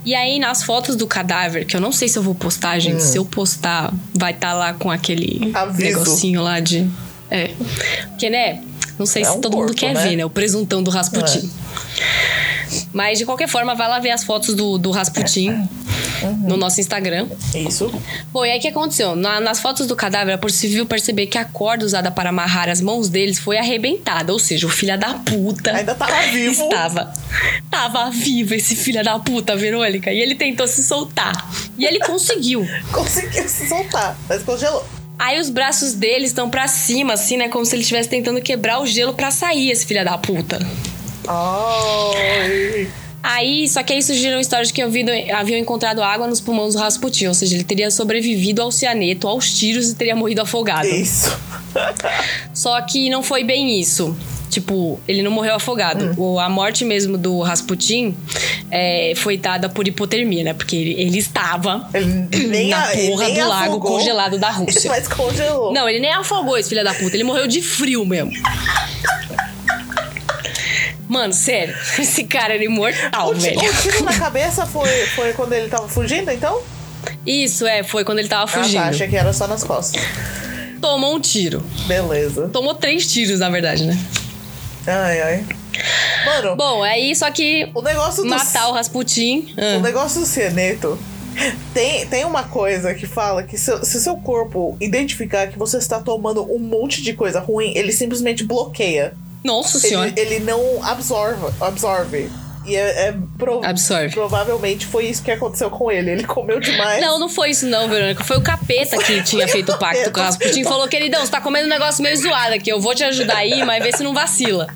E aí, nas fotos do cadáver, que eu não sei se eu vou postar, gente, se eu postar, vai estar lá com aquele Aviso. negocinho lá de. É. Porque, né? Não sei É se um todo mundo corpo, quer né? ver, né? O presuntão do Rasputin. Mas, de qualquer forma, vai lá ver as fotos do, do Rasputin no nosso Instagram. Isso. Bom, e aí o que aconteceu? Na- nas fotos do cadáver é possível perceber que a corda usada para amarrar as mãos deles foi arrebentada. Ou seja, o filho da puta. Ainda tava vivo. Estava. Tava vivo esse filho da puta, Verônica. E ele tentou se soltar. E ele conseguiu. Conseguiu se soltar, mas congelou. Aí os braços dele estão pra cima, assim, né? Como se ele estivesse tentando quebrar o gelo pra sair, esse filho da puta. Ai. Aí, só que aí surgiram histórias de que haviam, haviam encontrado água nos pulmões do Rasputin. Ou seja, ele teria sobrevivido ao cianeto, aos tiros e teria morrido afogado. Isso. Só que não foi bem isso. Tipo, ele não morreu afogado. O- A morte mesmo do Rasputin é, foi dada por hipotermia, né? Porque ele, ele estava Ele nem, na porra do lago afogou, congelado da Rússia. Mas congelou. Não, ele nem afogou esse filho da puta. Ele morreu de frio mesmo. Mano, sério. Esse cara era imortal, O, velho. o tiro na cabeça foi, foi quando ele tava fugindo, então? Isso, é, foi quando ele tava Ah, fugindo. tá, achei que era só nas costas. Tomou um tiro. Beleza. Tomou três tiros, na verdade, né? Ai, ai. Mano, Bom, aí só que o negócio do... matar o Rasputin. O ah, negócio do cianeto... Tem, tem uma coisa que fala que se, se seu corpo identificar que você está tomando um monte de coisa ruim, ele simplesmente bloqueia. Nossa senhora. Ele, ele não absorve. absorve. E é, é pro- Absorve. provavelmente foi isso que aconteceu com ele. Ele comeu demais. Não, não foi isso não, Verônica. Foi o capeta que tinha feito o pacto com o Rasputin. Falou, queridão, você tá comendo um negócio meio zoado aqui. Eu vou te ajudar aí, mas vê se não vacila.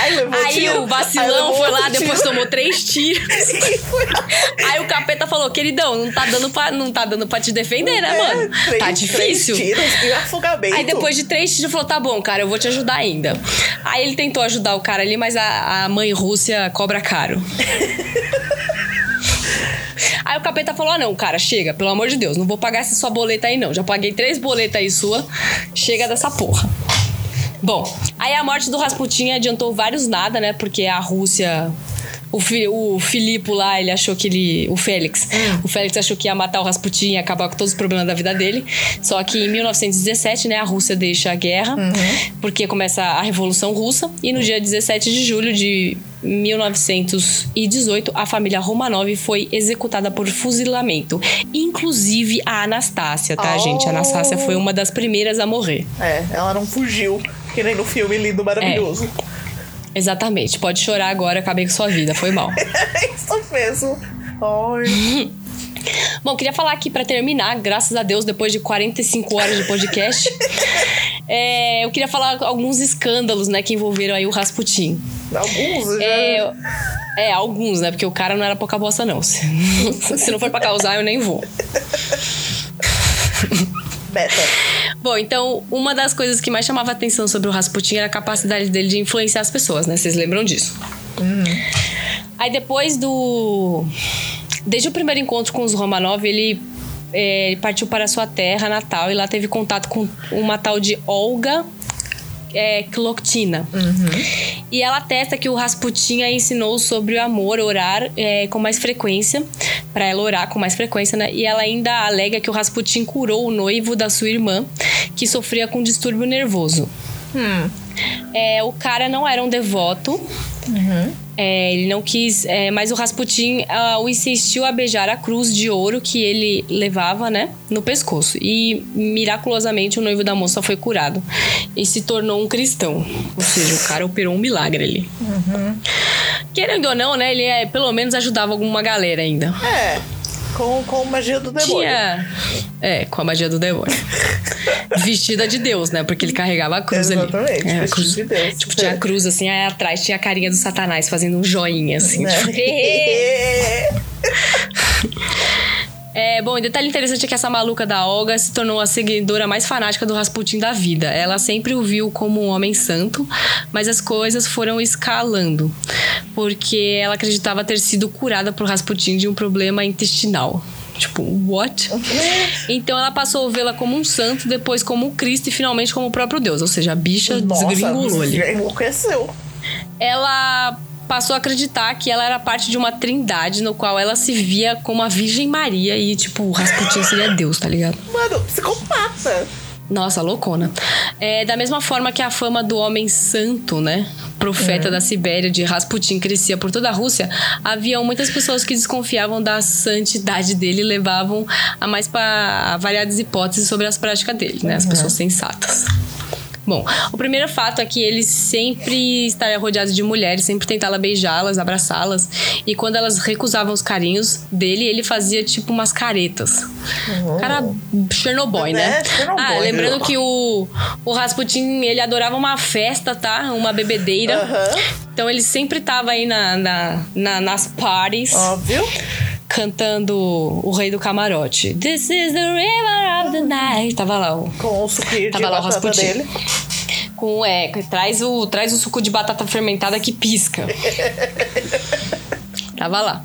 Ai, Aí tiro. o vacilão levou foi lá, outro depois tiro. tomou três tiros. Aí o capeta falou, queridão, não tá dando pra, não tá dando pra te defender, né, É, mano? três- tá difícil. Três tiros e afogamento. Aí depois de três tiros falou, tá bom, cara, eu vou te ajudar ainda. Aí ele tentou ajudar o cara ali, mas a, a mãe Rússia cobra caro. Aí o capeta falou: ah, não, cara, chega, pelo amor de Deus, não vou pagar essa sua boleta aí, não. Já paguei três boletas aí sua, chega dessa porra. Bom, aí a morte do Rasputin adiantou vários nada, né? Porque a Rússia. O, fi, o Filipe lá, ele achou que ele. O Félix. O Félix achou que ia matar o Rasputin e acabar com todos os problemas da vida dele. Só que em 1917, né, a Rússia deixa a guerra, porque começa a Revolução Russa. E no dia 17 de julho de 1918, a família Romanov foi executada por fuzilamento. Inclusive a Anastácia, tá, Oh. gente? A Anastácia foi uma das primeiras a morrer. É, ela não fugiu. Que nem no filme lindo, maravilhoso. Exatamente. Pode chorar agora, acabei com sua vida. Foi mal. É isso mesmo. Ai. Bom, queria falar aqui para terminar, graças a Deus, depois de 45 horas de podcast, é, eu queria falar alguns escândalos, né, que envolveram aí o Rasputin. Alguns, já... É, é, alguns, né? Porque o cara não era pouca bosta, não. Se, se não for pra causar, eu nem vou. Beta. Bom, então, uma das coisas que mais chamava atenção sobre o Rasputin era a capacidade dele de influenciar as pessoas, né? Vocês lembram disso? Uhum. Aí depois do. Desde o primeiro encontro com os Romanov, ele é, partiu para sua terra natal e lá teve contato com uma tal de Olga é, Kloktina. Uhum. E ela atesta que o Rasputin a ensinou sobre o amor, orar é, com mais frequência, para ela orar com mais frequência, né? E ela ainda alega que o Rasputin curou o noivo da sua irmã, que sofria com distúrbio nervoso. Hum. É, o cara não era um devoto. Uhum. É, ele não quis, é, mas o Rasputin ah, o insistiu a beijar a cruz de ouro que ele levava, né, no pescoço. E miraculosamente o noivo da moça foi curado e se tornou um cristão. Ou seja, o cara operou um milagre ali. Querendo ou não, né, ele é, pelo menos ajudava alguma galera ainda. É. Com, com magia do demônio. Tinha. É, com a magia do demônio. Vestida de Deus, né? Porque ele carregava a cruz Exatamente, ali. É, a vestido cruz. de Deus. Tipo, tinha a cruz assim, aí atrás tinha a carinha do Satanás fazendo um joinha, assim. Né? Tipo, É, bom, e detalhe interessante é que essa maluca da Olga se tornou a seguidora mais fanática do Rasputin da vida. Ela sempre o viu como um homem santo, mas as coisas foram escalando, porque ela acreditava ter sido curada por Rasputin de um problema intestinal. Tipo, what? Então ela passou a vê-la como um santo, depois como um Cristo e finalmente como o próprio Deus. Ou seja, a bicha Nossa, desgringolou ali. enlouqueceu. Ela passou a acreditar que ela era parte de uma trindade no qual ela se via como a Virgem Maria e, tipo, o Rasputin seria Deus, tá ligado? Mano, psicopata. Nossa, loucona. É, da mesma forma que a fama do homem santo, né? Profeta da Sibéria de Rasputin crescia por toda a Rússia, haviam muitas pessoas que desconfiavam da santidade dele e levavam a mais para variadas hipóteses sobre as práticas dele, né? As pessoas sensatas. Bom, o primeiro fato é que ele sempre estaria rodeado de mulheres, sempre tentava beijá-las, abraçá-las. E quando elas recusavam os carinhos dele, ele fazia tipo umas caretas. Cara Chernobyl, né? É, Chernobyl. Ah, lembrando que o, o Rasputin, ele adorava uma festa, tá? Uma bebedeira. Aham. Então ele sempre tava aí na, na, na- nas parties Óbvio. Cantando o Rei do Camarote. This is the river of the night. Tava lá o Com o suquinho de Tava lá o Rasputin. dele. com é, traz o traz o suco de batata fermentada que pisca. Tava lá.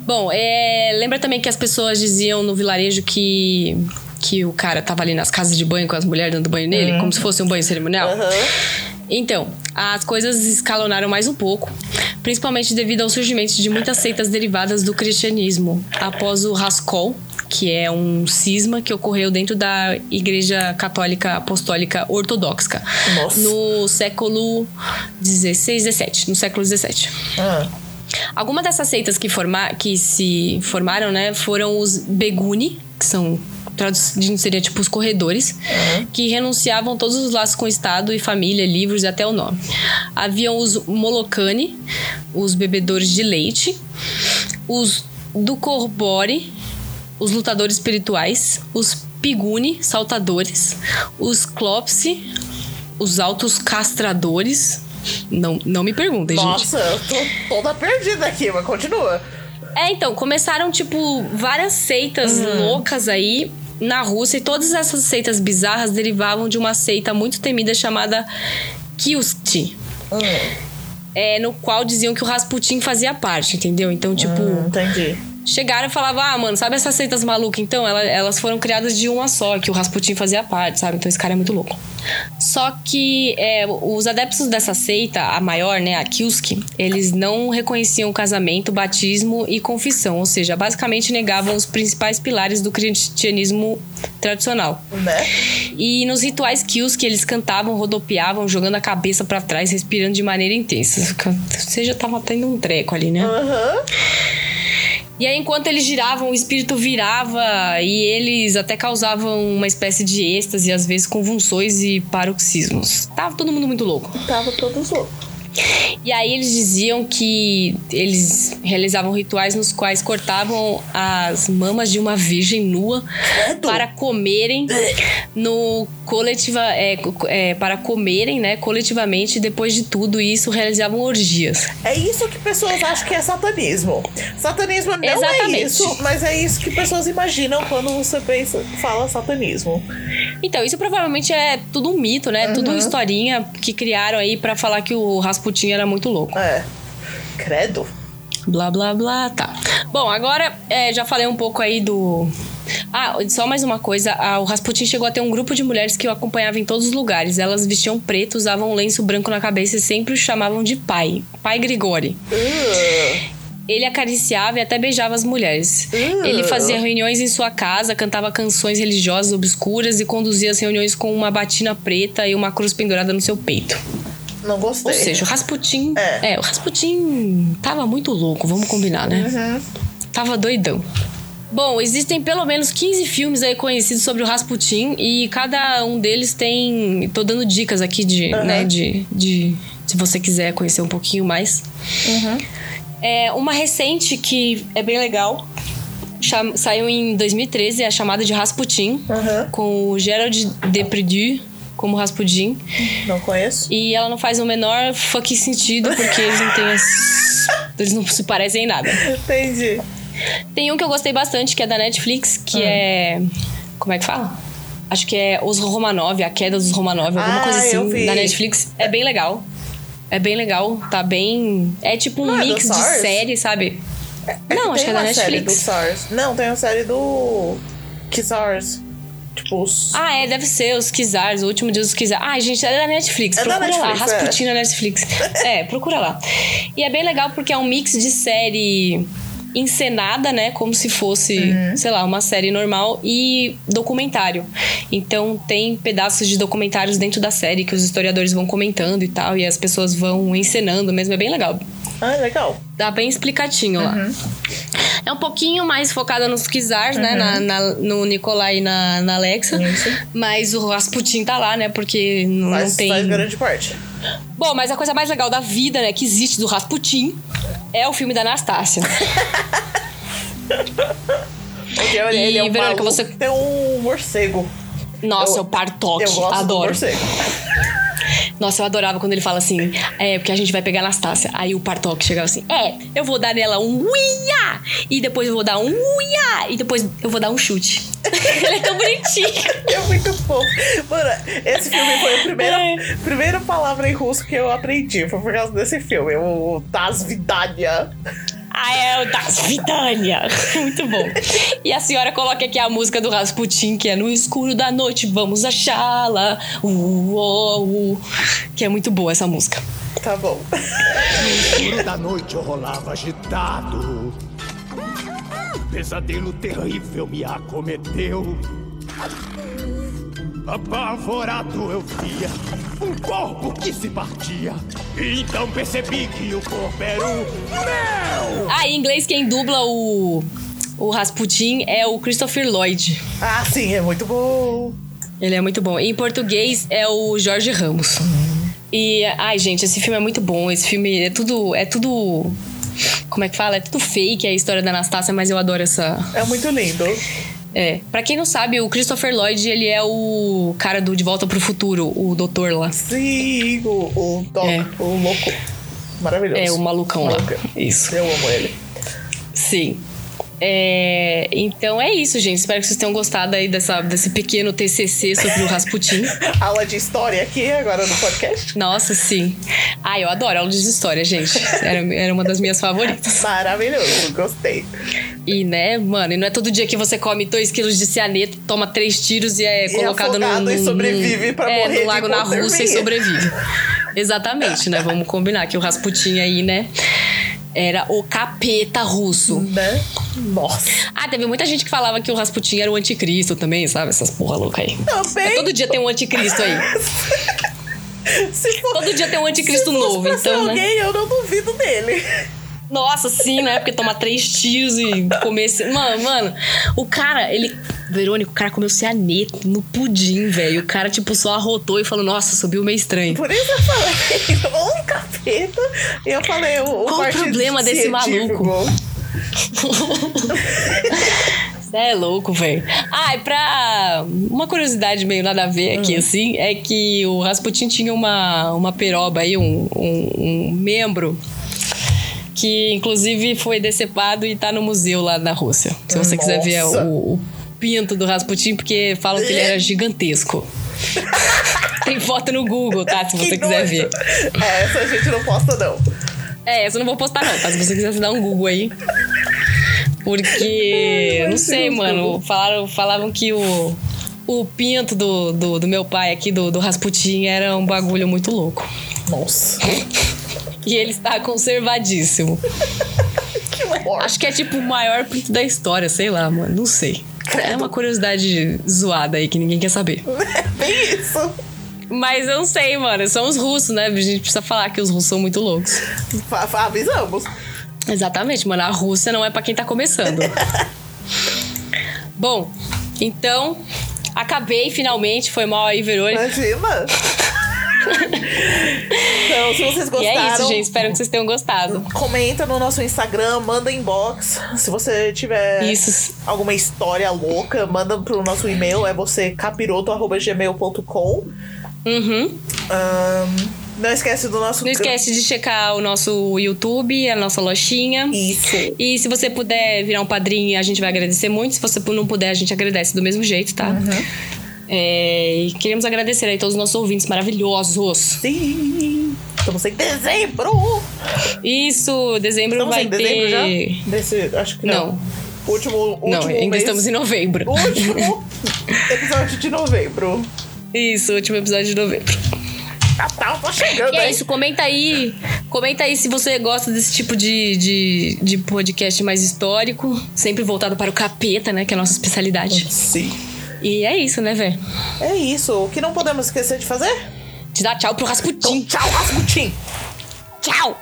Bom, é, lembra também que as pessoas diziam no vilarejo que que o cara tava ali nas casas de banho com as mulheres dando banho nele, como se fosse um banho cerimonial? Aham. Então, as coisas escalonaram mais um pouco, principalmente devido ao surgimento de muitas seitas derivadas do cristianismo, após o Raskol, que é um cisma que ocorreu dentro da Igreja Católica Apostólica Ortodoxa, Nossa. no século 16, 17, no século 17. Ah. Algumas dessas seitas que, forma, que se formaram, né, foram os Beguni, que são traduzindo seria tipo os corredores, que renunciavam todos os laços com o Estado e família, livros e até o nome. Haviam os Molokani, os bebedores de leite, os Dukorbori, os lutadores espirituais, os Piguni, saltadores, os Klopsi, os altos castradores. Não, não me perguntem, gente. Nossa, eu tô toda perdida aqui, mas continua. É, então, começaram, tipo, várias seitas loucas aí na Rússia, e todas essas seitas bizarras derivavam de uma seita muito temida chamada Kyusti. É, no qual diziam que o Rasputin fazia parte, entendeu? Então, tipo, Hum, entendi. Chegaram e falavam, ah, mano, sabe essas seitas malucas? Então, ela- elas foram criadas de uma só, que o Rasputin fazia parte, sabe? Então, esse cara é muito louco. Só que é, os adeptos dessa seita, a maior, né, a Kyuski, eles não reconheciam o casamento, batismo e confissão, ou seja, basicamente negavam os principais pilares do cristianismo tradicional. Né? E nos rituais Kyuski, eles cantavam, rodopiavam, jogando a cabeça pra trás, respirando de maneira intensa. Ou seja, tava tendo um treco ali, né? Aham. E aí, enquanto eles giravam, o espírito virava e eles até causavam uma espécie de êxtase, às vezes convulsões e paroxismos. Tava todo mundo muito louco. Tava todos loucos. E aí eles diziam que eles realizavam rituais nos quais cortavam as mamas de uma virgem nua para comerem no coletiva é, é, para comerem, né, coletivamente. Depois de tudo isso, realizavam orgias. É isso que pessoas acham que é satanismo. Satanismo não é Exatamente. é isso, mas é isso que pessoas imaginam quando você pensa, fala satanismo. Então, isso provavelmente é tudo um mito, né? Tudo uma historinha que criaram aí pra falar que o Rasputin era muito louco. É. Credo. Blá, blá, blá, tá. Bom, agora é, já falei um pouco aí do... Ah, só mais uma coisa. Ah, o Rasputin chegou a ter um grupo de mulheres que o acompanhava em todos os lugares. Elas vestiam preto, usavam um lenço branco na cabeça e sempre o chamavam de pai. Pai Grigori. Uh, Ele acariciava e até beijava as mulheres. Uh. Ele fazia reuniões em sua casa, cantava canções religiosas obscuras e conduzia as reuniões com uma batina preta e uma cruz pendurada no seu peito. Não gostei. Ou seja, o Rasputin. É. É, o Rasputin tava muito louco, vamos combinar, né? Uhum. Tava doidão. Bom, existem pelo menos 15 filmes aí conhecidos sobre o Rasputin e cada um deles tem. Tô dando dicas aqui de, Uhum. né, de, de. Se você quiser conhecer um pouquinho mais. Uhum. É, uma recente que é bem legal. cham- Saiu em 2013, é a chamada de Rasputin, Uhum. com o Gerald Depardieu como Rasputin. Não conheço. E ela não faz o menor fucking sentido, porque eles não têm as... Eles não se parecem em nada. Entendi. Tem um que eu gostei bastante, que é da Netflix, que Hum. é... Como é que fala? Acho que é Os Romanov, A Queda dos Romanov, alguma Ah, coisa assim, da Netflix. É bem legal. É bem legal, tá bem... É tipo um Não é mix de SARS? série, sabe? É não, que acho que é da uma série do Netflix. SARS. Não, tem uma série do. Que SARS? Tipo, os. Ah, é, deve ser os Kizars, o último dia dos Kizars. Ah, gente, é da Netflix. É da procura lá, Netflix, é. Rasputin na Netflix. é, procura lá. E é bem legal porque é um mix de série encenada, né? Como se fosse, Uhum. sei lá, uma série normal e documentário. Então tem pedaços de documentários dentro da série que os historiadores vão comentando e tal, e as pessoas vão encenando mesmo. É bem legal. Ah, legal. Tá bem explicadinho lá. Uhum. É um pouquinho mais focada nos Kizars, né? Na, na- no Nikolai e na, na Alexa. Isso. Mas o Rasputin tá lá, né? Porque não, não Mas tem. faz grande parte. Bom, mas a coisa mais legal da vida, né, que existe do Rasputin é o filme da Anastácia. Porque olha, E, ele é um Verônica, maluco você- tem um morcego. Nossa, Eu- o Partok. Eu gosto do Adoro. morcego. Nossa, eu adorava quando ele fala assim: é, porque a gente vai pegar a Anastácia. Aí o Partok chegava assim: é, eu vou dar nela um uia! E depois eu vou dar um uia! E depois eu vou dar um chute. ele é tão bonitinho. É muito fofo. Mano, esse filme foi a primeira, É. primeira palavra em russo que eu aprendi. Foi por causa desse filme. O Das Vidania. Ah, é o Vidania. Muito bom. E a senhora coloca aqui a música do Rasputin, que é No escuro da noite, vamos achá-la. Uh, uh, uh, que é muito boa essa música. Tá bom. No escuro da noite eu rolava agitado. Pesadelo terrível me acometeu. Apavorado eu via um corpo que se partia. E então percebi que o corpo era o meu. Ah, em inglês quem dubla o, o Rasputin é o Christopher Lloyd. Ah, sim, é muito bom. Ele é muito bom. Em português é o Jorge Ramos. E, ai, gente, esse filme é muito bom. Esse filme é tudo. É tudo. Como é que fala? É tudo fake a história da Anastácia, mas eu adoro essa. É muito lindo. É. Pra quem não sabe, o Christopher Lloyd, ele é o cara do De Volta pro Futuro, o doutor lá. Sim, o, o Doc, É. o louco. Maravilhoso. É, o malucão lá. Isso. Eu amo ele. Sim. É, então é isso, gente. Espero que vocês tenham gostado aí dessa, desse pequeno TCC sobre o Rasputin. Aula de história aqui agora no podcast. Nossa, sim. Ah, eu adoro aula de história, gente. Era, era uma das minhas favoritas. Maravilhoso, gostei. E, né, mano, e não é todo dia que você come 2 quilos de cianeto, toma três tiros e é E colocado no, e sobrevive pra é, morrer no lago na Rússia e sobrevive. Exatamente, né? Vamos combinar que o Rasputin aí, né, era o capeta russo. Né? Nossa. Ah, teve muita gente que falava que o Rasputin era o anticristo também, sabe? Essas porra louca aí. Também. Mas todo dia tem um anticristo aí. For, Todo dia tem um anticristo se novo, pra ser então, né? alguém, eu não duvido dele. Nossa, sim, né? Porque tomar três tiros e comer. Mano, mano, o cara, ele. Verônica, o cara comeu cianeto no pudim, velho. O cara, tipo, só arrotou e falou: Nossa, subiu meio estranho. Por isso eu falei, ou um capeta. E eu falei, o, Qual o problema desse maluco? Você é louco, velho. Ah, e pra. Uma curiosidade meio nada a ver aqui, assim, é que o Rasputin tinha uma, uma peroba aí, um, um, um membro. Que inclusive foi decepado e tá no museu lá na Rússia. Se você quiser ver Nossa. o, o pinto do Rasputin, porque falam que ele era gigantesco. Tem foto no Google, tá? Se você Que quiser nojo. ver. É, essa a gente não posta, não. É, essa eu não vou postar não, tá? Se você quiser, você dá um Google aí. Porque, Ai, não sei, mano, falaram, falavam que o, o pinto do, do, do meu pai aqui, do, do Rasputin, era um bagulho muito louco. Nossa, E ele está conservadíssimo. que. Acho que é tipo o maior pinto da história, sei lá, mano, não sei. É uma curiosidade zoada aí que ninguém quer saber. Bem isso. Mas eu não sei, mano, são os russos, né? A gente precisa falar que os russos são muito loucos. Avisamos. Exatamente, mano. A Rússia não é pra quem tá começando. Bom, então, acabei finalmente. Foi mal aí, Verônica. Imagina. Então, se vocês E gostaram... é isso, gente. Espero que vocês tenham gostado. Comenta no nosso Instagram, manda inbox. Se você tiver Isso. alguma história louca, manda pro nosso e-mail. É você capiroto.gmail.com. Uhum. Ahn, Não esquece do nosso... Não esquece de checar o nosso YouTube, a nossa lojinha. Isso. E se você puder virar um padrinho, a gente vai agradecer muito. Se você não puder, a gente agradece do mesmo jeito, tá? É, e queremos agradecer aí todos os nossos ouvintes maravilhosos. Sim. Estamos em dezembro. Isso, dezembro Estamos vai em ter. dezembro já? Desse, acho que não. Não. Último, último Não, ainda mês- estamos em novembro. Último episódio de novembro. Isso, último episódio de novembro. Natal tá chegando, E é hein? isso, comenta aí. Comenta aí se você gosta desse tipo de, de, de podcast mais histórico, sempre voltado para o capeta, né? Que é a nossa especialidade. Sim. E é isso, né, velho? É isso. O que não podemos esquecer de fazer? Te dá tchau pro Rasputin. Tchau, Rasputin! Tchau!